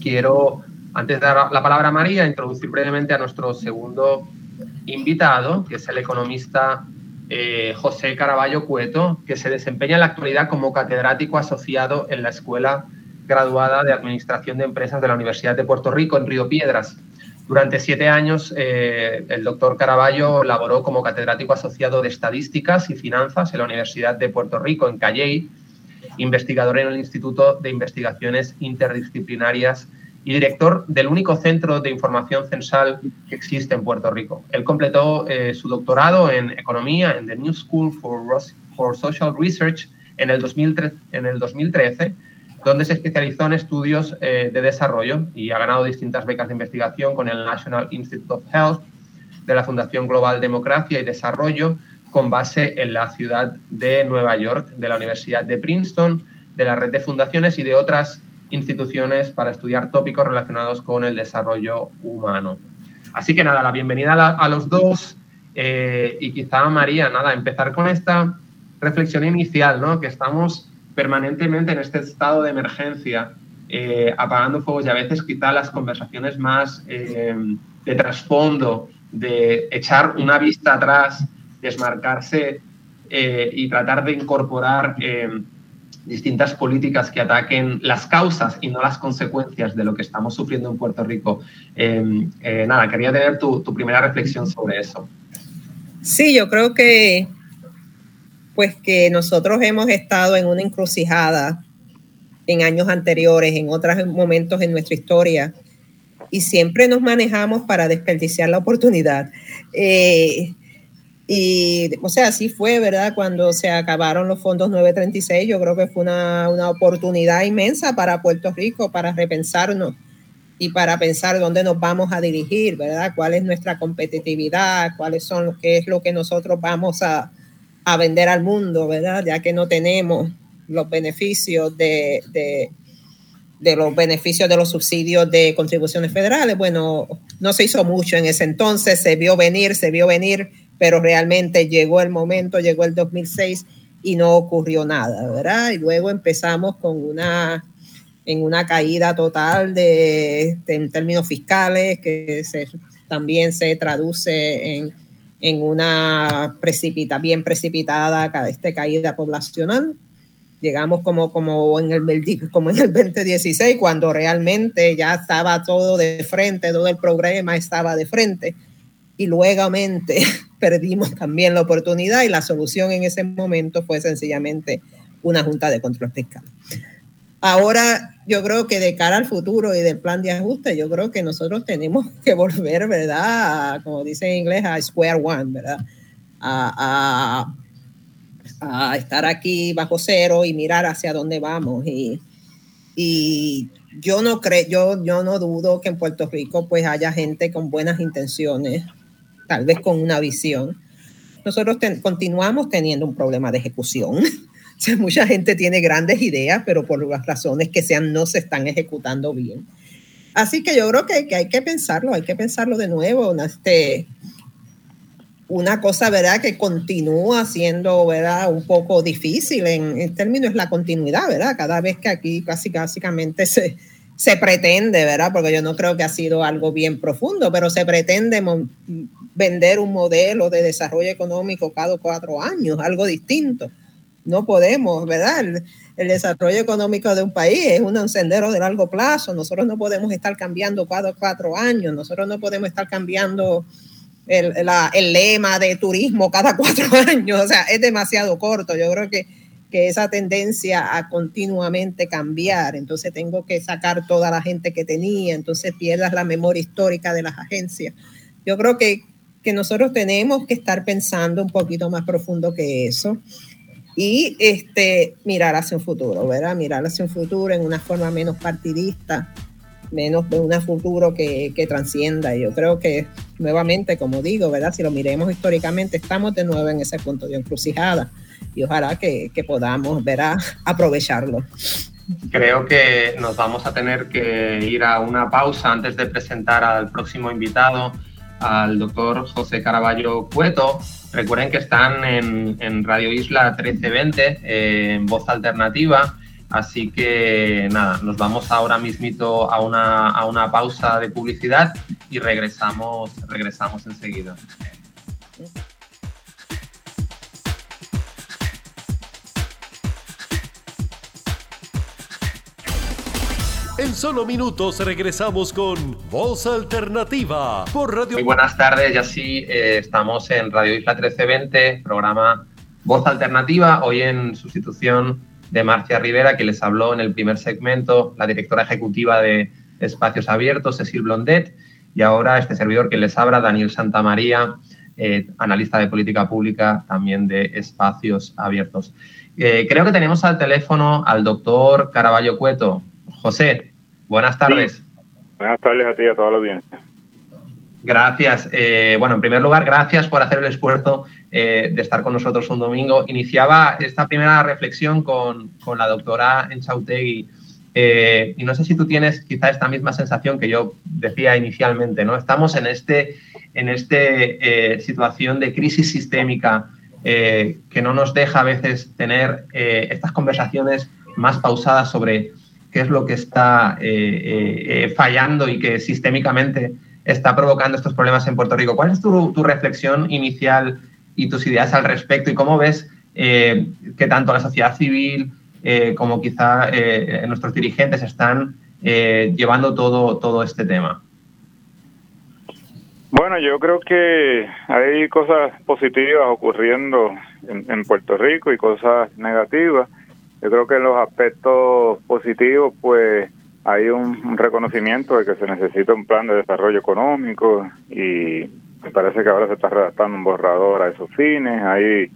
quiero, antes de dar la palabra a María, introducir brevemente a nuestro segundo invitado, que es el economista eh, José Caraballo Cueto, que se desempeña en la actualidad como catedrático asociado en la Escuela Graduada de Administración de Empresas de la Universidad de Puerto Rico en Río Piedras. Durante siete años, eh, el doctor Caraballo laboró como catedrático asociado de Estadísticas y Finanzas en la Universidad de Puerto Rico, en Calley, investigador en el Instituto de Investigaciones Interdisciplinarias y director del único centro de información censal que existe en Puerto Rico. Él completó eh, su doctorado en economía en The New School for, for Social Research en el, 2013, en el 2013 donde se especializó en estudios eh, de desarrollo y ha ganado distintas becas de investigación con el National Institute of Health de la Fundación Global Democracia y Desarrollo con base en la ciudad de Nueva York, de la Universidad de Princeton, de la red de fundaciones y de otras instituciones para estudiar tópicos relacionados con el desarrollo humano. Así que nada, la bienvenida a, los dos eh, y quizá María, nada, empezar con esta reflexión inicial, ¿no? Que estamos permanentemente en este estado de emergencia, eh, apagando fuegos y a veces quizá las conversaciones más eh, de trasfondo, de echar una vista atrás, desmarcarse y tratar de incorporar distintas políticas que ataquen las causas y no las consecuencias de lo que estamos sufriendo en Puerto Rico. Eh, nada, quería tener tu, primera reflexión sobre eso. Sí, yo creo que pues que nosotros hemos estado en una encrucijada en años anteriores, en otros momentos en nuestra historia, y siempre nos manejamos para desperdiciar la oportunidad. Eh, y, o sea, así fue, ¿verdad? Cuando se acabaron los fondos 936, yo creo que fue una, una oportunidad inmensa para Puerto Rico para repensarnos y para pensar dónde nos vamos a dirigir, ¿verdad? ¿Cuál es nuestra competitividad? ¿Cuáles son, qué es lo que nosotros vamos a, a vender al mundo, ¿verdad? Ya que no tenemos los beneficios de, de, de, los beneficios de los subsidios de contribuciones federales. Bueno, no se hizo mucho en ese entonces, se vio venir, se vio venir pero realmente llegó el momento, llegó el 2006 y no ocurrió nada, ¿verdad? Y luego empezamos con una, en una caída total de, en términos fiscales que también se traduce en, en una precipita, bien precipitada este, caída poblacional. Llegamos como, como, en el, como en el 2016, cuando realmente ya estaba todo de frente, todo el programa estaba de frente y luego perdimos también la oportunidad y la solución en ese momento fue sencillamente una junta de control fiscal. Ahora yo creo que de cara al futuro y del plan de ajuste, yo creo que nosotros tenemos que volver, ¿verdad? como dice en inglés, a square one, ¿verdad? A, a, a estar aquí bajo cero y mirar hacia dónde vamos. Y, y yo no creo, yo, yo no dudo que en Puerto Rico pues haya gente con buenas intenciones tal vez con una visión. Nosotros continuamos teniendo un problema de ejecución. mucha gente tiene grandes ideas, pero por las razones que sean no se están ejecutando bien. Así que yo creo que, hay que pensarlo, hay que pensarlo de nuevo. Este, una cosa, ¿verdad? Que continúa siendo, ¿verdad? Un poco difícil en, términos de la continuidad, ¿verdad? Cada vez que aquí casi básicamente se, se pretende, ¿verdad? Porque yo no creo que ha sido algo bien profundo, pero se pretende vender un modelo de desarrollo económico cada cuatro años, algo distinto. No podemos, ¿verdad? El, desarrollo económico de un país es un sendero de largo plazo. Nosotros no podemos estar cambiando cada cuatro años. Nosotros no podemos estar cambiando el, el lema de turismo cada cuatro años. O sea, es demasiado corto. Yo creo que que esa tendencia a continuamente cambiar, entonces tengo que sacar toda la gente que tenía, entonces pierdas la memoria histórica de las agencias. Yo creo que, que nosotros tenemos que estar pensando un poquito más profundo que eso y este, mirar hacia un futuro, ¿verdad? Mirar hacia un futuro en una forma menos partidista, menos de un futuro que, que transcienda. Yo creo que, nuevamente, como digo, ¿verdad? Si lo miremos históricamente, estamos de nuevo en ese punto de encrucijada y ojalá que, que podamos ver a aprovecharlo. Creo que nos vamos a tener que ir a una pausa antes de presentar al próximo invitado, al doctor José Caraballo Cueto. Recuerden que están en, Radio Isla 1320, eh, en voz alternativa. Así que nada, nos vamos ahora mismito a una, a una pausa de publicidad y regresamos, regresamos enseguida. En solo minutos regresamos con Voz Alternativa por Radio. Muy buenas tardes, ya sí eh, estamos en Radio Isla 1320, programa Voz Alternativa, hoy en sustitución de Marcia Rivera, que les habló en el primer segmento, la directora ejecutiva de, Espacios Abiertos, Cecil Blondet, y ahora este servidor que les habla, Daniel Santamaría, eh, analista de política pública también de Espacios Abiertos. Eh, creo que tenemos al teléfono al doctor Caraballo Cueto. José, buenas tardes. Buenas tardes a ti y a toda la audiencia. Gracias. Eh, bueno, en primer lugar, gracias por hacer el esfuerzo de estar con nosotros un domingo. Iniciaba esta primera reflexión con, con la doctora Enchautegui eh, y no sé si tú tienes quizá esta misma sensación que yo decía inicialmente, ¿no? Estamos en este, en este eh, situación de crisis sistémica eh, que no nos deja a veces tener estas conversaciones más pausadas sobre qué es lo que está fallando y que sistémicamente está provocando estos problemas en Puerto Rico. ¿Cuál es tu, reflexión inicial y tus ideas al respecto? ¿Y cómo ves que tanto la sociedad civil, eh, como quizá eh, nuestros dirigentes están eh, llevando todo, todo este tema? Bueno, yo creo que hay cosas positivas ocurriendo en, Puerto Rico y cosas negativas. Yo creo que en los aspectos positivos, pues hay un, reconocimiento de que se necesita un plan de desarrollo económico y me parece que ahora se está redactando un borrador a esos fines. Hay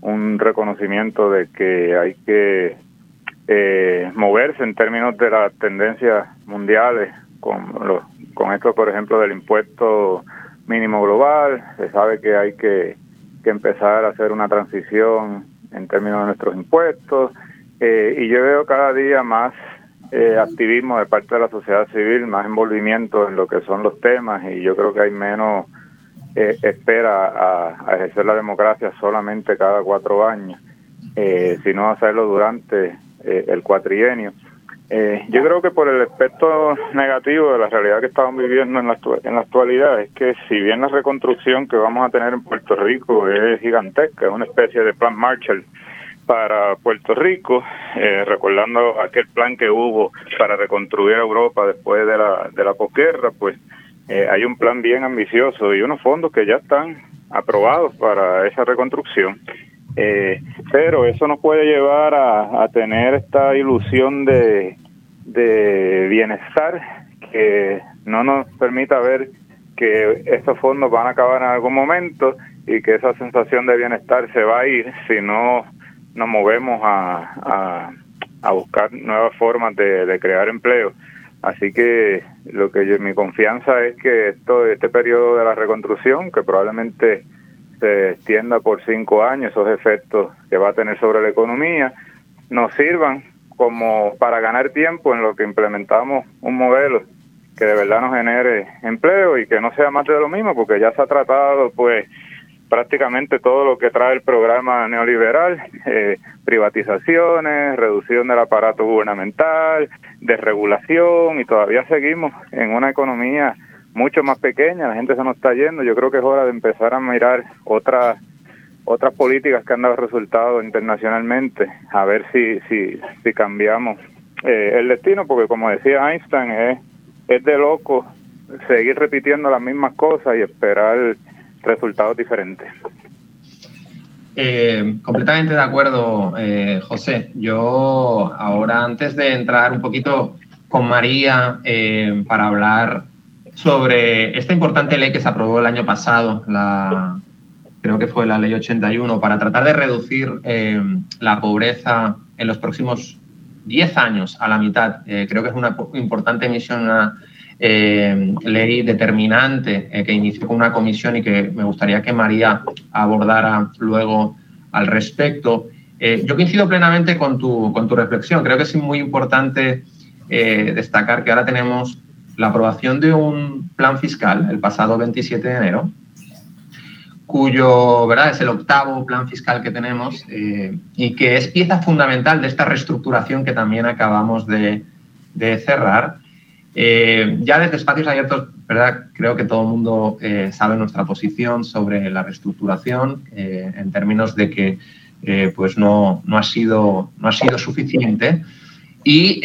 un reconocimiento de que hay que eh, moverse en términos de las tendencias mundiales con, los, con esto, por ejemplo, del impuesto mínimo global. Se sabe que hay que, que empezar a hacer una transición en términos de nuestros impuestos. Eh, y yo veo cada día más eh, activismo de parte de la sociedad civil, más envolvimiento en lo que son los temas y yo creo que hay menos eh, espera a, ejercer la democracia solamente cada cuatro años, eh, sino hacerlo durante el cuatrienio. Yo creo que por el aspecto negativo de la realidad que estamos viviendo en la, en la actualidad es que si bien la reconstrucción que vamos a tener en Puerto Rico es gigantesca, es una especie de plan Marshall para Puerto Rico, eh, recordando aquel plan que hubo para reconstruir Europa después de la, de la posguerra, pues hay un plan bien ambicioso y unos fondos que ya están aprobados para esa reconstrucción. Eh, pero eso nos puede llevar a, tener esta ilusión de, de bienestar que no nos permita ver que estos fondos van a acabar en algún momento y que esa sensación de bienestar se va a ir si no nos movemos a, a, buscar nuevas formas de, crear empleo. Así que lo que mi confianza es que esto, este periodo de la reconstrucción, que probablemente se extienda por cinco años, esos efectos que va a tener sobre la economía, nos sirvan como para ganar tiempo en lo que implementamos un modelo que de verdad nos genere empleo y que no sea más de lo mismo, porque ya se ha tratado pues prácticamente todo lo que trae el programa neoliberal, eh, privatizaciones, reducción del aparato gubernamental, desregulación y todavía seguimos en una economía mucho más pequeña, la gente se nos está yendo, yo creo que es hora de empezar a mirar otras otras políticas que han dado resultados internacionalmente, a ver si, si, si cambiamos eh, el destino, porque como decía Einstein, es, es de loco seguir repitiendo las mismas cosas y esperar resultados diferentes. Eh, completamente de acuerdo, eh, José. Yo ahora, antes de entrar un poquito con María para hablar sobre esta importante ley que se aprobó el año pasado, creo que fue la ley 81, para tratar de reducir eh, la pobreza en los próximos 10 años a la mitad. Eh, creo que es una importante misión, eh, ley determinante que inició con una comisión y que me gustaría que María abordara luego al respecto. yo coincido plenamente con tu, con tu reflexión. Creo que es muy importante destacar que ahora tenemos la aprobación de un plan fiscal el pasado 27 de enero, cuyo ¿verdad? es el octavo plan fiscal que tenemos eh, y que es pieza fundamental de esta reestructuración que también acabamos de, cerrar. Eh, ya desde espacios abiertos, creo que todo el mundo eh, sabe nuestra posición sobre la reestructuración en términos de que pues no, no, ha sido, no ha sido suficiente. Y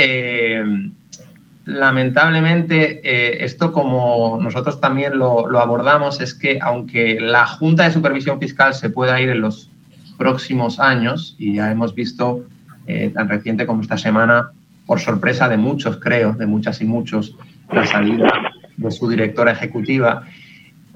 lamentablemente, eh, esto como nosotros también lo, abordamos, es que aunque la Junta de Supervisión Fiscal se pueda ir en los próximos años, y ya hemos visto eh, tan reciente como esta semana, por sorpresa de muchos, creo, de muchas y muchos, la salida de su directora ejecutiva.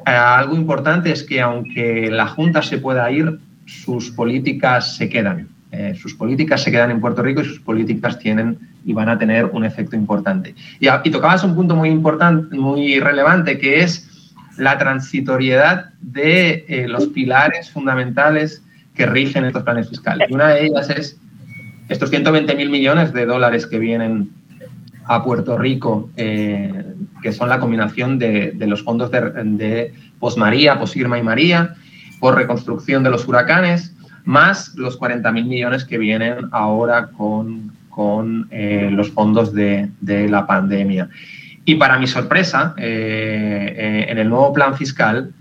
Eh, algo importante es que aunque la Junta se pueda ir, sus políticas se quedan. Eh, sus políticas se quedan en Puerto Rico y sus políticas tienen y van a tener un efecto importante. Y, y tocabas un punto muy importante, muy relevante, que es la transitoriedad de eh, los pilares fundamentales que rigen estos planes fiscales. Y una de ellas es estos 120 mil millones de dólares que vienen a Puerto Rico, eh, que son la combinación de, los fondos de, de Posmaría, Posirma y María, por reconstrucción de los huracanes, más los 40 mil millones que vienen ahora con, con eh, los fondos de, de, la pandemia. Y para mi sorpresa, eh, en el nuevo plan fiscal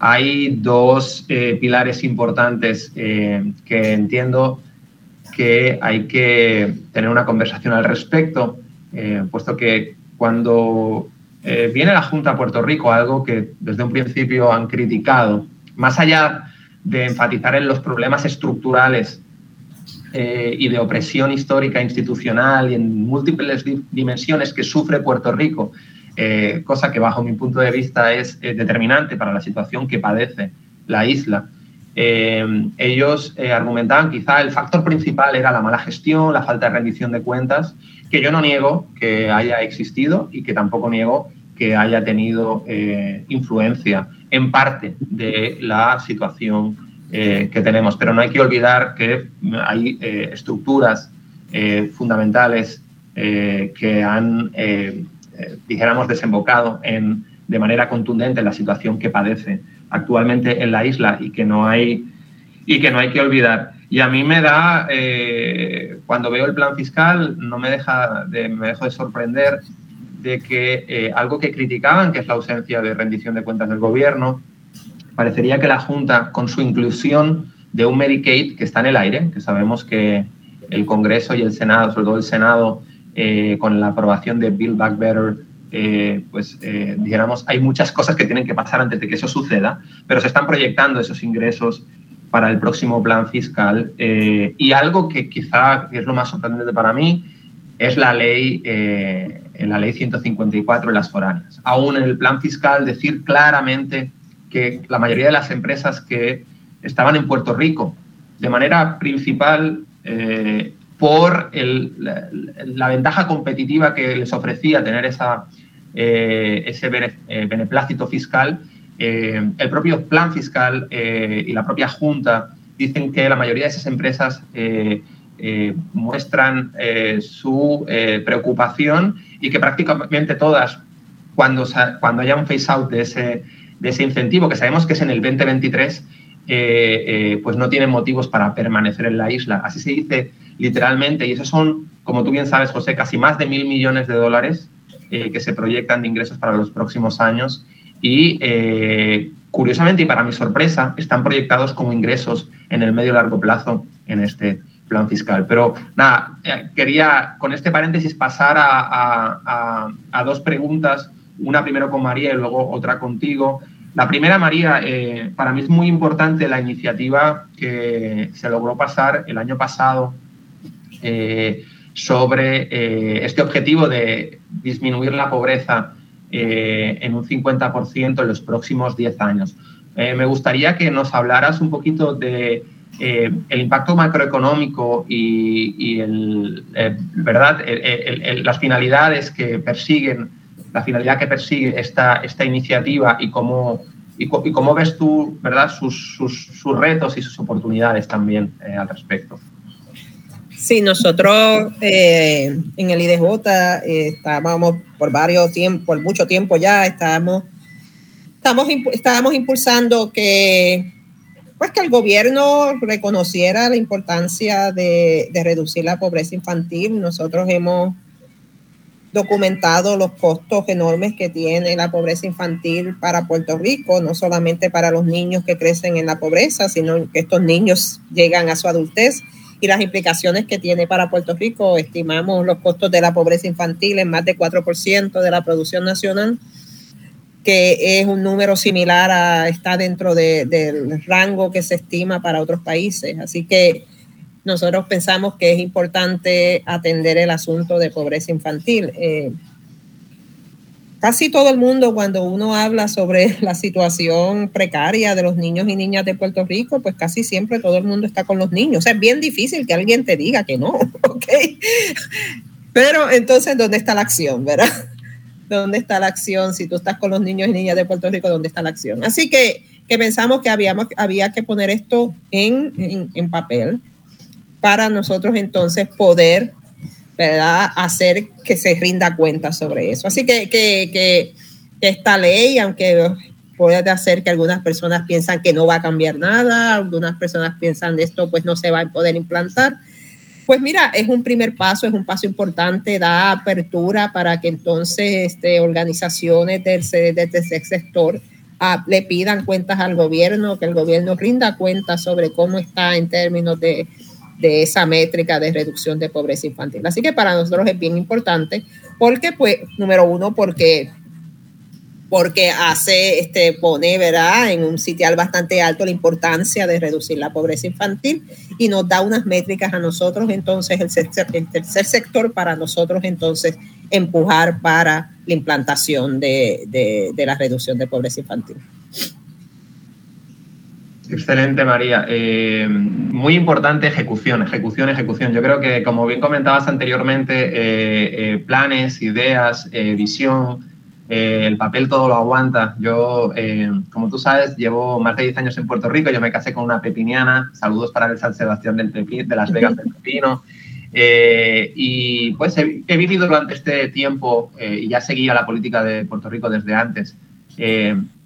hay dos pilares importantes que entiendo que hay que tener una conversación al respecto, eh, puesto que cuando eh, viene la Junta a Puerto Rico, algo que desde un principio han criticado, más allá de enfatizar en los problemas estructurales eh, y de opresión histórica institucional y en múltiples dimensiones que sufre Puerto Rico, cosa que bajo mi punto de vista es determinante para la situación que padece la isla, eh, ellos eh, argumentaban quizá el factor principal era la mala gestión, la falta de rendición de cuentas, que yo no niego que haya existido y que tampoco niego que haya tenido eh, influencia en parte de la situación que tenemos. Pero no hay que olvidar que hay estructuras fundamentales que han, dijéramos, desembocado en, de manera contundente en la situación que padece actualmente en la isla y que no hay, y que, no hay que olvidar. Y a mí me da, eh, cuando veo el plan fiscal, no me deja de, me dejo de sorprender de que eh, algo que criticaban, que es la ausencia de rendición de cuentas del gobierno, parecería que la Junta, con su inclusión de un Medicaid que está en el aire, que sabemos que el Congreso y el Senado, sobre todo el Senado, eh, con la aprobación de Build Back Better, eh, pues eh, dijéramos, hay muchas cosas que tienen que pasar antes de que eso suceda, pero se están proyectando esos ingresos para el próximo plan fiscal. Eh, y algo que quizá es lo más sorprendente para mí es la ley, en la ley 154 de las foráneas. Aún en el plan fiscal decir claramente que la mayoría de las empresas que estaban en Puerto Rico de manera principal por la, ventaja competitiva que les ofrecía tener esa, eh, ese eh, beneplácito fiscal, eh, el propio plan fiscal y la propia Junta dicen que la mayoría de esas empresas muestran su preocupación y que prácticamente todas, cuando, cuando haya un phase-out de ese, de ese incentivo, que sabemos que es en el 2023, pues no tienen motivos para permanecer en la isla. Así se dice literalmente, y esos son, como tú bien sabes, José, casi más de mil millones de dólares eh, que se proyectan de ingresos para los próximos años y eh, curiosamente y para mi sorpresa están proyectados como ingresos en el medio largo plazo en este plan fiscal. Pero nada, eh, quería con este paréntesis pasar a, dos preguntas, una primero con María y luego otra contigo. La primera, María, para mí es muy importante la iniciativa que se logró pasar el año pasado sobre este objetivo de disminuir la pobreza eh, en un 50% en los próximos 10 años. Eh, me gustaría que nos hablaras un poquito de eh, el impacto macroeconómico y, el, ¿verdad? las finalidades que persiguen, la finalidad que persigue esta, esta iniciativa y cómo, y, cómo ves tú ¿verdad? Sus, sus, retos y sus oportunidades también al respecto. Sí, nosotros eh, en el IDJ eh, estábamos por varios tiempos, por mucho tiempo ya, estábamos, estábamos impulsando que, pues que el gobierno reconociera la importancia de reducir la pobreza infantil. Nosotros hemos documentado los costos enormes que tiene la pobreza infantil para Puerto Rico, no solamente para los niños que crecen en la pobreza, sino que estos niños llegan a su adultez y las implicaciones que tiene para Puerto Rico. Estimamos los costos de la pobreza infantil en más de 4% de la producción nacional, que es un número similar a, está dentro del rango que se estima para otros países. Así que nosotros pensamos que es importante atender el asunto de pobreza infantil. Eh, casi todo el mundo cuando uno habla sobre la situación precaria de los niños y niñas de Puerto Rico, pues casi siempre todo el mundo está con los niños. Es bien difícil que alguien te diga que no, ¿ok? Pero entonces, ¿dónde está la acción, verdad? ¿Dónde está la acción? Si tú estás con los niños y niñas de Puerto Rico, ¿dónde está la acción? Así que, que pensamos que habíamos, había que poner esto en, en papel para nosotros entonces poder ¿verdad? hacer que se rinda cuenta sobre eso. Así que, que, esta ley, aunque puede hacer que algunas personas piensan que no va a cambiar nada, algunas personas piensan esto pues no se va a poder implantar, pues mira, es un primer paso, es un paso importante, da apertura para que entonces este, organizaciones del, sector ah, le pidan cuentas al gobierno, que el gobierno rinda cuentas sobre cómo está en términos de de esa métrica de reducción de pobreza infantil. Así que para nosotros es bien importante porque, pues, número uno, porque porque hace, este, pone, ¿verdad?, en un sitial bastante alto la importancia de reducir la pobreza infantil y nos da unas métricas a nosotros, entonces, el el tercer sector para nosotros, entonces, empujar para la implantación de, de, de la reducción de pobreza infantil. Excelente, María. Eh, muy importante ejecución, ejecución, ejecución. Yo creo que, como bien comentabas anteriormente, eh, eh, planes, ideas, visión, el papel todo lo aguanta. Yo, como tú sabes, llevo más de 10 años en Puerto Rico. Yo me casé con una pepiniana. Saludos para el San Sebastián del de Las Vegas del Pepino. y pues he, vivido durante este tiempo, y ya seguía la política de Puerto Rico desde antes,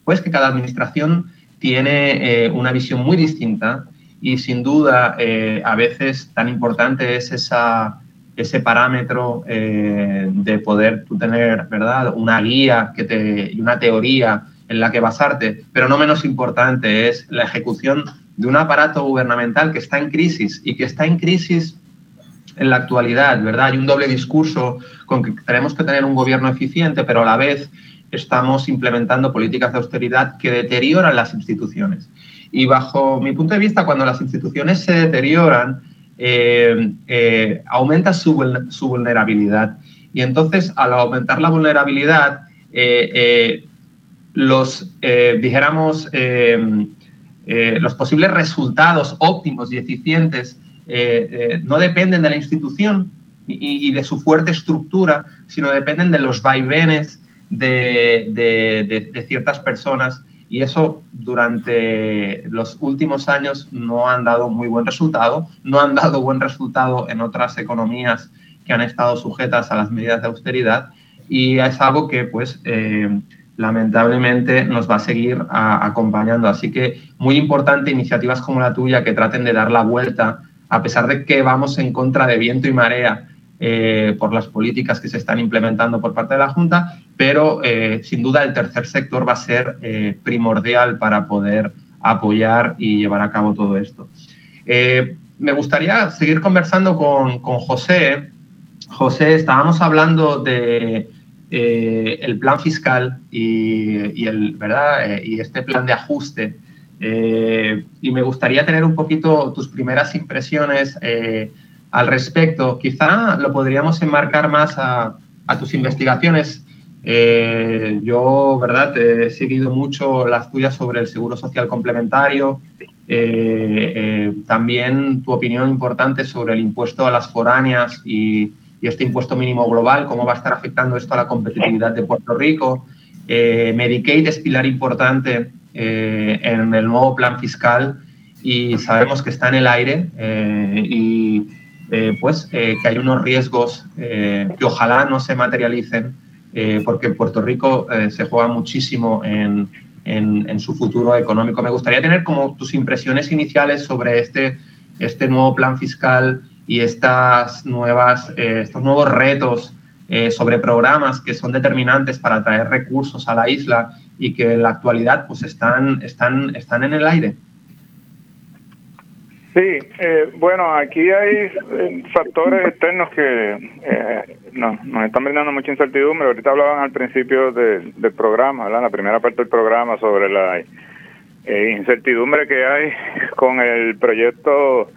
pues que cada administración tiene eh, una visión muy distinta y sin duda eh, a veces tan importante es esa, ese parámetro eh, de poder tener ¿verdad? una guía que te, y una teoría en la que basarte, pero no menos importante es la ejecución de un aparato gubernamental que está en crisis y que está en crisis en la actualidad, ¿verdad? Hay un doble discurso con que tenemos que tener un gobierno eficiente, pero a la vez estamos implementando políticas de austeridad que deterioran las instituciones. Y bajo mi punto de vista, cuando las instituciones se deterioran, eh, eh, aumenta su, vulnerabilidad. Y entonces, al aumentar la vulnerabilidad, eh, los, dijéramos, los posibles resultados óptimos y eficientes no dependen de la institución y, y, de su fuerte estructura, sino dependen de los vaivenes de, ciertas personas y eso durante los últimos años no han dado muy buen resultado, no han dado buen resultado en otras economías que han estado sujetas a las medidas de austeridad y es algo que pues eh, lamentablemente nos va a seguir acompañando. Así que muy importante iniciativas como la tuya que traten de dar la vuelta a pesar de que vamos en contra de viento y marea eh, por las políticas que se están implementando por parte de la Junta, pero eh, sin duda el tercer sector va a ser eh, primordial para poder apoyar y llevar a cabo todo esto. me gustaría seguir conversando con, José. José, estábamos hablando de el plan fiscal y el, ¿verdad? y este plan de ajuste. y me gustaría tener un poquito tus primeras impresiones al respecto. Quizá lo podríamos enmarcar más a, tus investigaciones. Eh, yo, ¿verdad? He seguido mucho las tuyas sobre el seguro social complementario. Eh, eh, también tu opinión importante sobre el impuesto a las foráneas y, este impuesto mínimo global, cómo va a estar afectando esto a la competitividad de Puerto Rico. Medicaid es pilar importante en el nuevo plan fiscal y sabemos que está en el aire y eh, pues eh, que hay unos riesgos eh, que ojalá no se materialicen, porque Puerto Rico se juega muchísimo en, en, su futuro económico. Me gustaría tener como tus impresiones iniciales sobre este, este nuevo plan fiscal y estas nuevas, estos nuevos retos sobre programas que son determinantes para traer recursos a la isla y que en la actualidad pues están, están, están en el aire. Sí, eh, bueno, aquí hay eh, factores externos que eh, nos, están brindando mucha incertidumbre. Ahorita hablaban al principio del programa, ¿verdad? la primera parte del programa sobre la incertidumbre que hay con el proyecto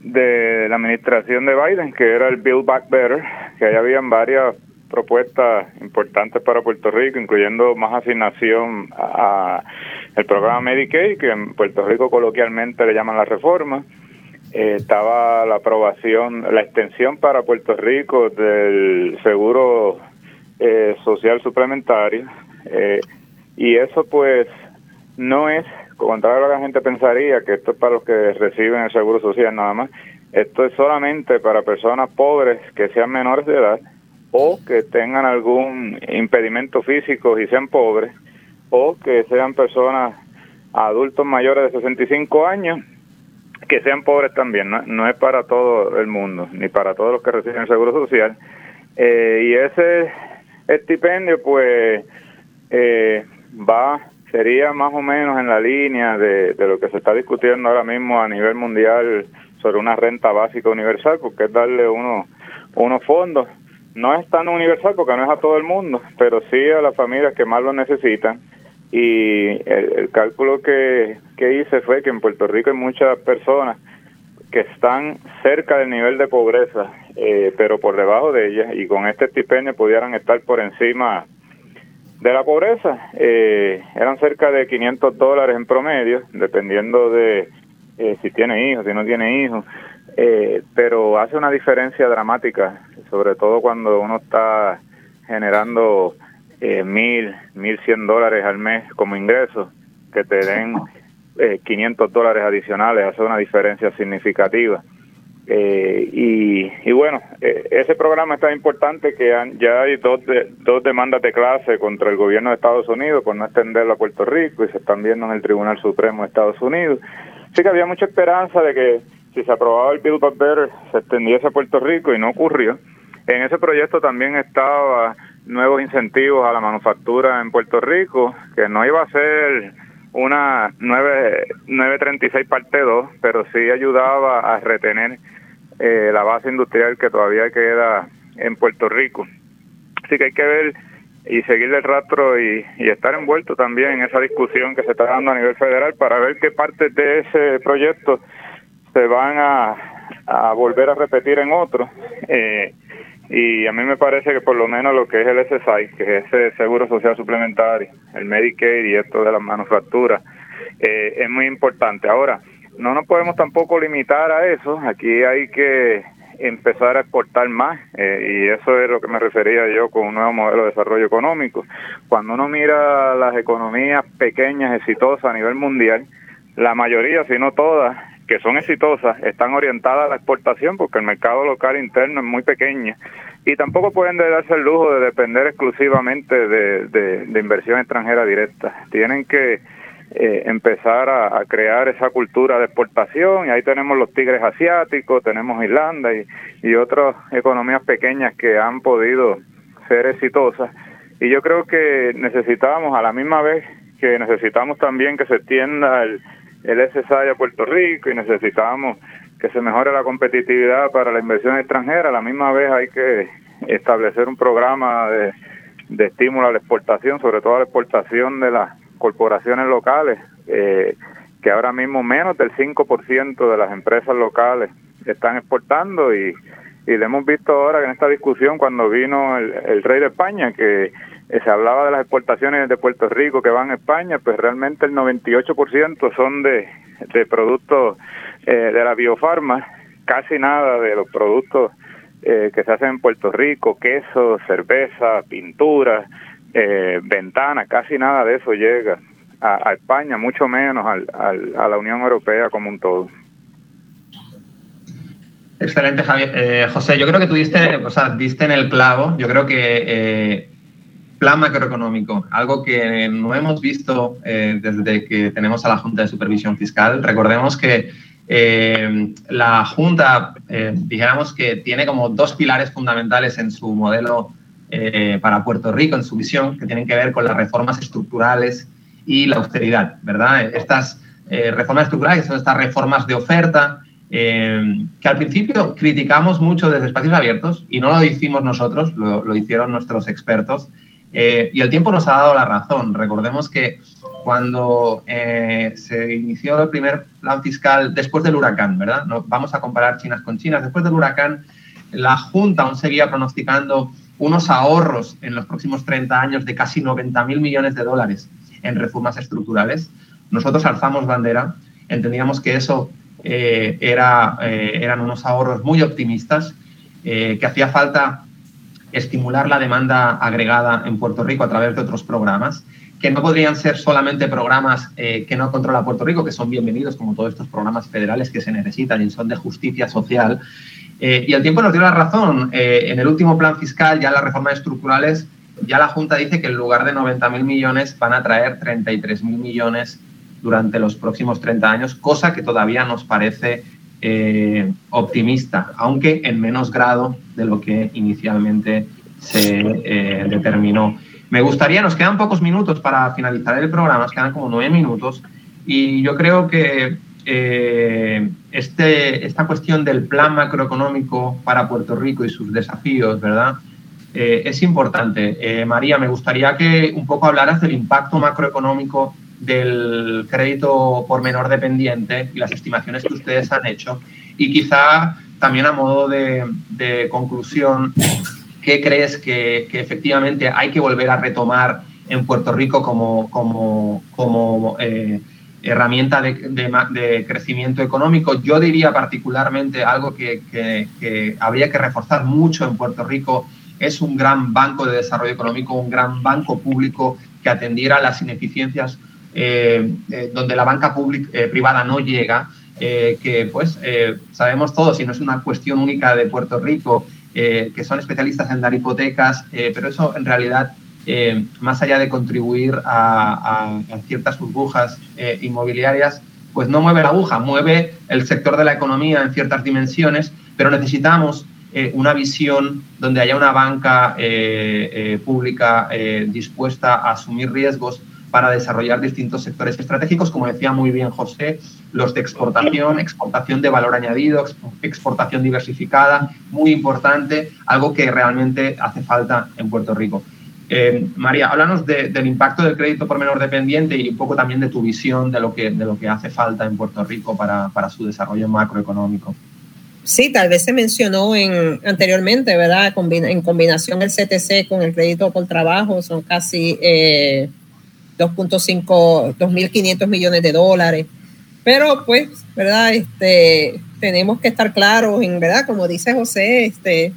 de la administración de Biden, que era el Build Back Better, que ahí habían varios propuestas importantes para Puerto Rico, incluyendo más asignación a, el programa Medicaid, que en Puerto Rico coloquialmente le llaman la reforma. Eh, estaba la aprobación, la extensión para Puerto Rico del seguro eh, social suplementario. Eh, y eso pues no es, contrario a lo que la gente pensaría, que esto es para los que reciben el seguro social nada más. Esto es solamente para personas pobres que sean menores de edad o que tengan algún impedimento físico y sean pobres o que sean personas adultos mayores de 65 años que sean pobres también, no, es para todo el mundo, ni para todos los que reciben el Seguro Social. Eh, y ese estipendio, pues, eh, va, sería más o menos en la línea de, de lo que se está discutiendo ahora mismo a nivel mundial sobre una renta básica universal, porque es darle uno, unos fondos. No es tan universal porque no es a todo el mundo, pero sí a las familias que más lo necesitan. Y el, cálculo que, que hice fue que en Puerto Rico hay muchas personas que están cerca del nivel de pobreza, eh, pero por debajo de ellas, y con este estipendio pudieran estar por encima de la pobreza. Eh, eran cerca de 500 dólares en promedio, dependiendo de eh, si tiene hijos, si no tiene hijos, eh, pero hace una diferencia dramática, sobre todo cuando uno está generando eh, mil, mil cien dólares al mes como ingreso, que te den eh, 500 dólares adicionales, hace una diferencia significativa. Eh, y, y, bueno, eh, ese programa es tan importante que ya hay dos, dos demandas de clase contra el gobierno de Estados Unidos por no extenderlo a Puerto Rico y se están viendo en el Tribunal Supremo de Estados Unidos. Sí que había mucha esperanza de que si se aprobaba el Build Back Better se extendiese a Puerto Rico y no ocurrió. En ese proyecto también estaba nuevos incentivos a la manufactura en Puerto Rico, que no iba a ser una 9, 936 parte 2, pero sí ayudaba a retener eh, la base industrial que todavía queda en Puerto Rico. Así que hay que ver y seguirle el rastro y, estar envuelto también en esa discusión que se está dando a nivel federal para ver qué partes de ese proyecto se van a, volver a repetir en otros. Eh, y a mí me parece que por lo menos lo que es el SSI, que es ese Seguro Social Suplementario, el Medicaid y esto de las manufacturas, eh, es muy importante. Ahora, no nos podemos tampoco limitar a eso. Aquí hay que empezar a exportar más eh, y eso es lo que me refería yo con un nuevo modelo de desarrollo económico. Cuando uno mira las economías pequeñas exitosas a nivel mundial, la mayoría, si no todas, que son exitosas, están orientadas a la exportación porque el mercado local interno es muy pequeño y tampoco pueden darse el lujo de depender exclusivamente de, de inversión extranjera directa. Tienen que eh, empezar a, crear esa cultura de exportación y ahí tenemos los tigres asiáticos, tenemos Irlanda y, y otras economías pequeñas que han podido ser exitosas y yo creo que necesitamos a la misma vez que necesitamos también que se extienda el, el SSI a Puerto Rico y necesitamos que se mejore la competitividad para la inversión extranjera, a la misma vez hay que establecer un programa de, de estímulo a la exportación, sobre todo a la exportación de las corporaciones locales, eh, que ahora mismo menos del 5% de las empresas locales están exportando. Y, y le hemos visto ahora en esta discusión cuando vino el, rey de España que se hablaba de las exportaciones de Puerto Rico que van a España, pues realmente el 98% son de, de productos eh, de la biofarma, casi nada de los productos que se hacen en Puerto Rico, queso, cerveza, pintura, eh, ventana, casi nada de eso llega a, España, mucho menos al, a la Unión Europea como un todo. Excelente, Javier. Eh, José, yo creo que tú o sea, diste en el clavo. Yo creo que eh, plan macroeconómico, algo que no hemos visto eh, desde que tenemos a la Junta de Supervisión Fiscal. Recordemos que la Junta, dijéramos que tiene como dos pilares fundamentales en su modelo eh, para Puerto Rico en su visión, que tienen que ver con las reformas estructurales y la austeridad, ¿verdad? Estas eh, reformas estructurales, son estas reformas de oferta, eh, que al principio criticamos mucho desde espacios abiertos, y no lo hicimos nosotros, lo hicieron nuestros expertos, y el tiempo nos ha dado la razón. Recordemos que cuando se inició el primer plan fiscal después del huracán, ¿verdad? No, vamos a comparar chinas con chinas. Después del huracán, la Junta aún seguía pronosticando unos ahorros en los próximos 30 años de casi 90 mil millones de dólares en reformas estructurales. Nosotros alzamos bandera, entendíamos que eso eh, eh, eran unos ahorros muy optimistas, eh, que hacía falta estimular la demanda agregada en Puerto Rico a través de otros programas, que no podrían ser solamente programas que no controla Puerto Rico, que son bienvenidos como todos estos programas federales que se necesitan y son de justicia social, y el tiempo nos dio la razón. en el último plan fiscal, ya las reformas estructurales, ya la Junta dice que en lugar de 90.000 millones van a traer 33.000 millones durante los próximos 30 años, cosa que todavía nos parece eh, optimista, aunque en menos grado de lo que inicialmente se eh, determinó. Me gustaría, nos quedan pocos minutos para finalizar el programa, nos quedan como nueve minutos, y yo creo que eh, este, esta cuestión del plan macroeconómico para Puerto Rico y sus desafíos, ¿verdad? es importante. María, me gustaría que un poco hablaras del impacto macroeconómico del crédito por menor dependiente y las estimaciones que ustedes han hecho. Y quizá también a modo de, conclusión, ¿qué crees que, efectivamente hay que volver a retomar en Puerto Rico como, como, como eh, herramienta de, crecimiento económico? Yo diría particularmente algo que, que habría que reforzar mucho en Puerto Rico es un gran banco de desarrollo económico, un gran banco público que atendiera las ineficiencias donde la banca pública, eh, privada no llega, que pues sabemos todos, y no es una cuestión única de Puerto Rico, que son especialistas en dar hipotecas, pero eso en realidad, más allá de contribuir a, ciertas burbujas inmobiliarias, pues no mueve la aguja, mueve el sector de la economía en ciertas dimensiones, pero necesitamos una visión donde haya una banca pública dispuesta a asumir riesgos para desarrollar distintos sectores estratégicos, como decía muy bien José, los de exportación, exportación de valor añadido, exportación diversificada, muy importante, algo que realmente hace falta en Puerto Rico. Eh, María, háblanos del impacto del crédito por menor dependiente y un poco también de tu visión de lo que, de lo que hace falta en Puerto Rico para, para su desarrollo macroeconómico. Sí, tal vez se mencionó en, anteriormente, ¿verdad? en combinación el CTC con el crédito por trabajo, son casi eh, 2.5, 2.500 millones de dólares. Pero pues, ¿verdad? Este, tenemos que estar claros en, ¿verdad? Como dice José, este,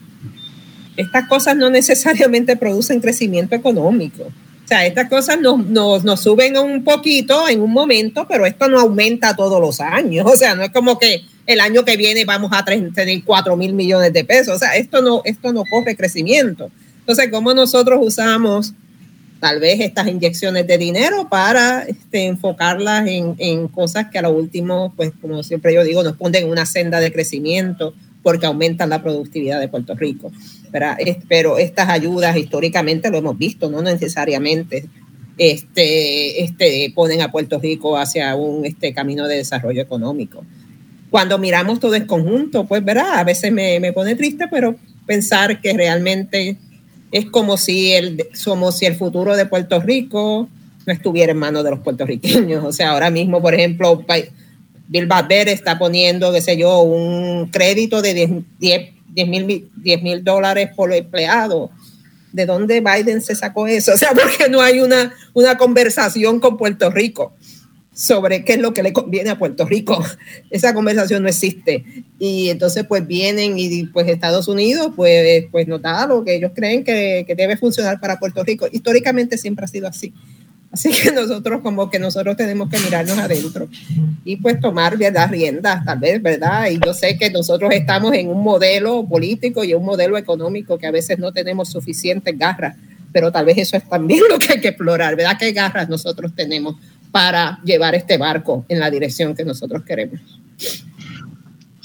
estas cosas no necesariamente producen crecimiento económico. O sea, estas cosas nos, nos, nos, suben un poquito en un momento, pero esto no aumenta todos los años. O sea, no es como que el año que viene vamos a tener 4 mil millones de pesos. O sea, esto no, esto no corre crecimiento. Entonces, ¿cómo nosotros usamos tal vez estas inyecciones de dinero para este, enfocarlas en, en, cosas que a lo último, pues como siempre yo digo, nos ponen en una senda de crecimiento porque aumentan la productividad de Puerto Rico. Pero, pero estas ayudas históricamente lo hemos visto, no necesariamente este, este, ponen a Puerto Rico hacia un este, camino de desarrollo económico. Cuando miramos todo en conjunto, pues verá, a veces me, me pone triste, pero pensar que realmente es como si el, somos si el futuro de Puerto Rico no estuviera en manos de los puertorriqueños. O sea, ahora mismo, por ejemplo, Bill Baber está poniendo, qué sé yo, un crédito de 10 mil dólares por empleado. ¿De dónde Biden se sacó eso? O sea, porque no hay una, una conversación con Puerto Rico sobre qué es lo que le conviene a Puerto Rico. Esa conversación no existe. Y entonces pues vienen y pues Estados Unidos pues, pues nos da lo que ellos creen que, que, debe funcionar para Puerto Rico. Históricamente siempre ha sido así. Así que nosotros como que nosotros tenemos que mirarnos adentro y pues tomar las riendas, tal vez, ¿verdad? Y yo sé que nosotros estamos en un modelo político y un modelo económico que a veces no tenemos suficientes garras, pero tal vez eso es también lo que hay que explorar, ¿verdad? ¿Qué garras nosotros tenemos para llevar este barco en la dirección que nosotros queremos.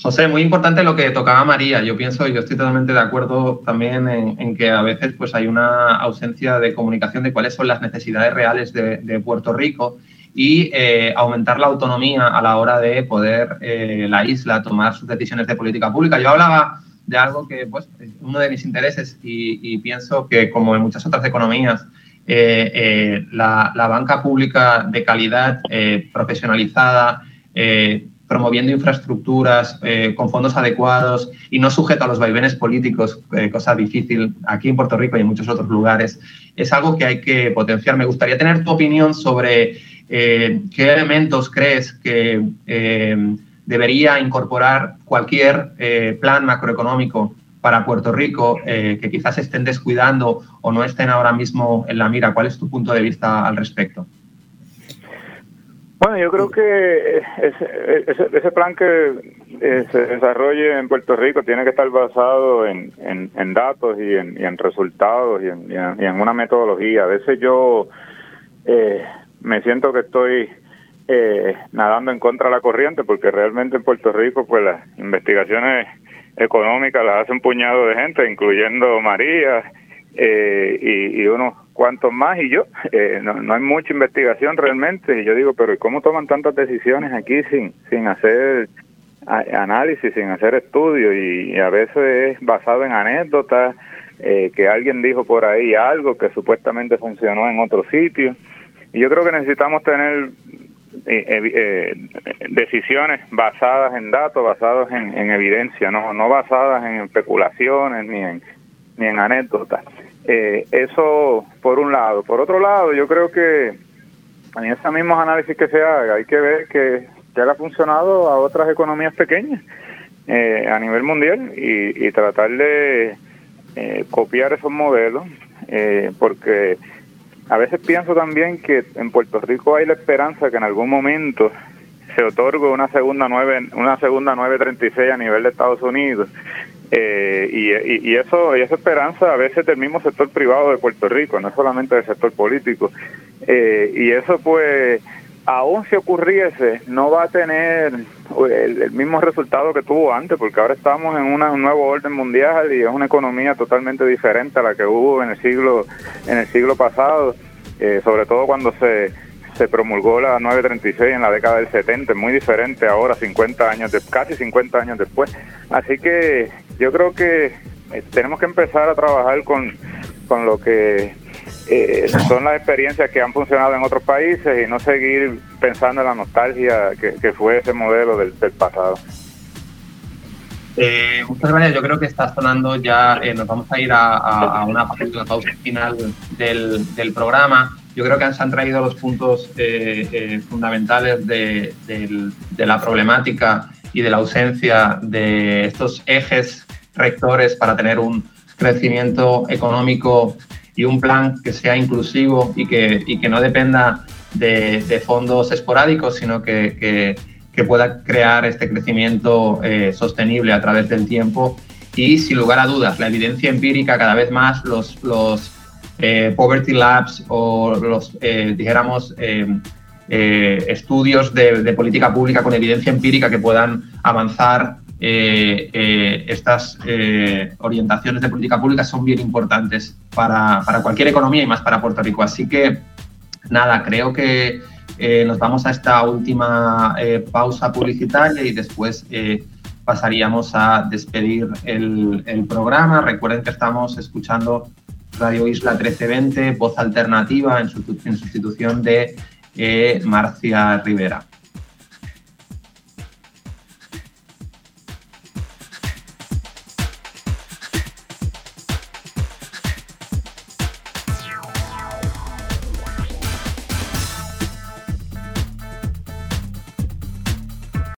José, muy importante lo que tocaba María. Yo pienso, yo estoy totalmente de acuerdo también en, que a veces pues, hay una ausencia de comunicación de cuáles son las necesidades reales de, Puerto Rico y eh, aumentar la autonomía a la hora de poder eh, la isla tomar sus decisiones de política pública. Yo hablaba de algo que pues, es uno de mis intereses y pienso que como en muchas otras economías, eh, eh, la, banca pública de calidad, eh, profesionalizada, promoviendo infraestructuras con fondos adecuados y no sujeto a los vaivenes políticos, cosa difícil aquí en Puerto Rico y en muchos otros lugares, es algo que hay que potenciar. Me gustaría tener tu opinión sobre qué elementos crees que debería incorporar cualquier plan macroeconómico para Puerto Rico que quizás estén descuidando o no estén ahora mismo en la mira. ¿Cuál es tu punto de vista al respecto? Bueno, yo creo que ese, ese, plan que eh, se desarrolle en Puerto Rico tiene que estar basado en, en, datos y en, y en resultados y en, y en, una metodología. A veces yo eh, me siento que estoy eh, nadando en contra de la corriente porque realmente en Puerto Rico pues las investigaciones económicas las hace un puñado de gente, incluyendo María eh, y, y unos cuantos más y yo. Eh, no, hay mucha investigación realmente. Y yo digo, pero ¿cómo toman tantas decisiones aquí sin, sin hacer análisis, sin hacer estudios? Y, a veces es basado en anécdotas, eh, que alguien dijo por ahí algo que supuestamente funcionó en otro sitio. Y yo creo que necesitamos tener eh, decisiones basadas en datos, basadas en, en evidencia, no, no basadas en especulaciones ni en, ni en anécdotas. Eh, eso por un lado. Por otro lado, yo creo que en esos mismos análisis que se haga hay que ver que ya le ha funcionado a otras economías pequeñas eh, a nivel mundial y, tratar de eh, copiar esos modelos, porque a veces pienso también que en Puerto Rico hay la esperanza que en algún momento se otorgue una segunda nueve, una segunda 936 a nivel de Estados Unidos eh, y, y, eso y esa esperanza a veces del mismo sector privado de Puerto Rico, no solamente del sector político. Eh, y eso pues, aún si ocurriese, no va a tener el, mismo resultado que tuvo antes, porque ahora estamos en una, un nuevo orden mundial y es una economía totalmente diferente a la que hubo en el siglo, en el siglo pasado, eh, sobre todo cuando se se promulgó la 936 en la década del 70, muy diferente ahora, 50 años, de, casi 50 años después. Así que yo creo que eh, tenemos que empezar a trabajar con, con lo que eh, son las experiencias que han funcionado en otros países y no seguir pensando en la nostalgia que, fue ese modelo del, pasado. Eh, muchas gracias. Yo creo que está sonando ya. nos vamos a ir a, una pausa final del, del programa yo creo que se han traído los puntos eh, eh, fundamentales de, la problemática y de la ausencia de estos ejes rectores para tener un crecimiento económico y un plan que sea inclusivo y que, que no dependa de, fondos esporádicos, sino que, pueda crear este crecimiento eh, sostenible a través del tiempo. Y sin lugar a dudas, la evidencia empírica cada vez más, los, los eh, Poverty Labs o los, eh, dijéramos, eh, estudios de, política pública con evidencia empírica que puedan avanzar estas orientaciones de política pública son bien importantes para, para, cualquier economía y más para Puerto Rico. Así que, nada, creo que nos vamos a esta última pausa publicitaria y después pasaríamos a despedir el, programa. Recuerden que estamos escuchando Radio Isla 1320, voz alternativa en, sustitución de eh, Marcia Rivera.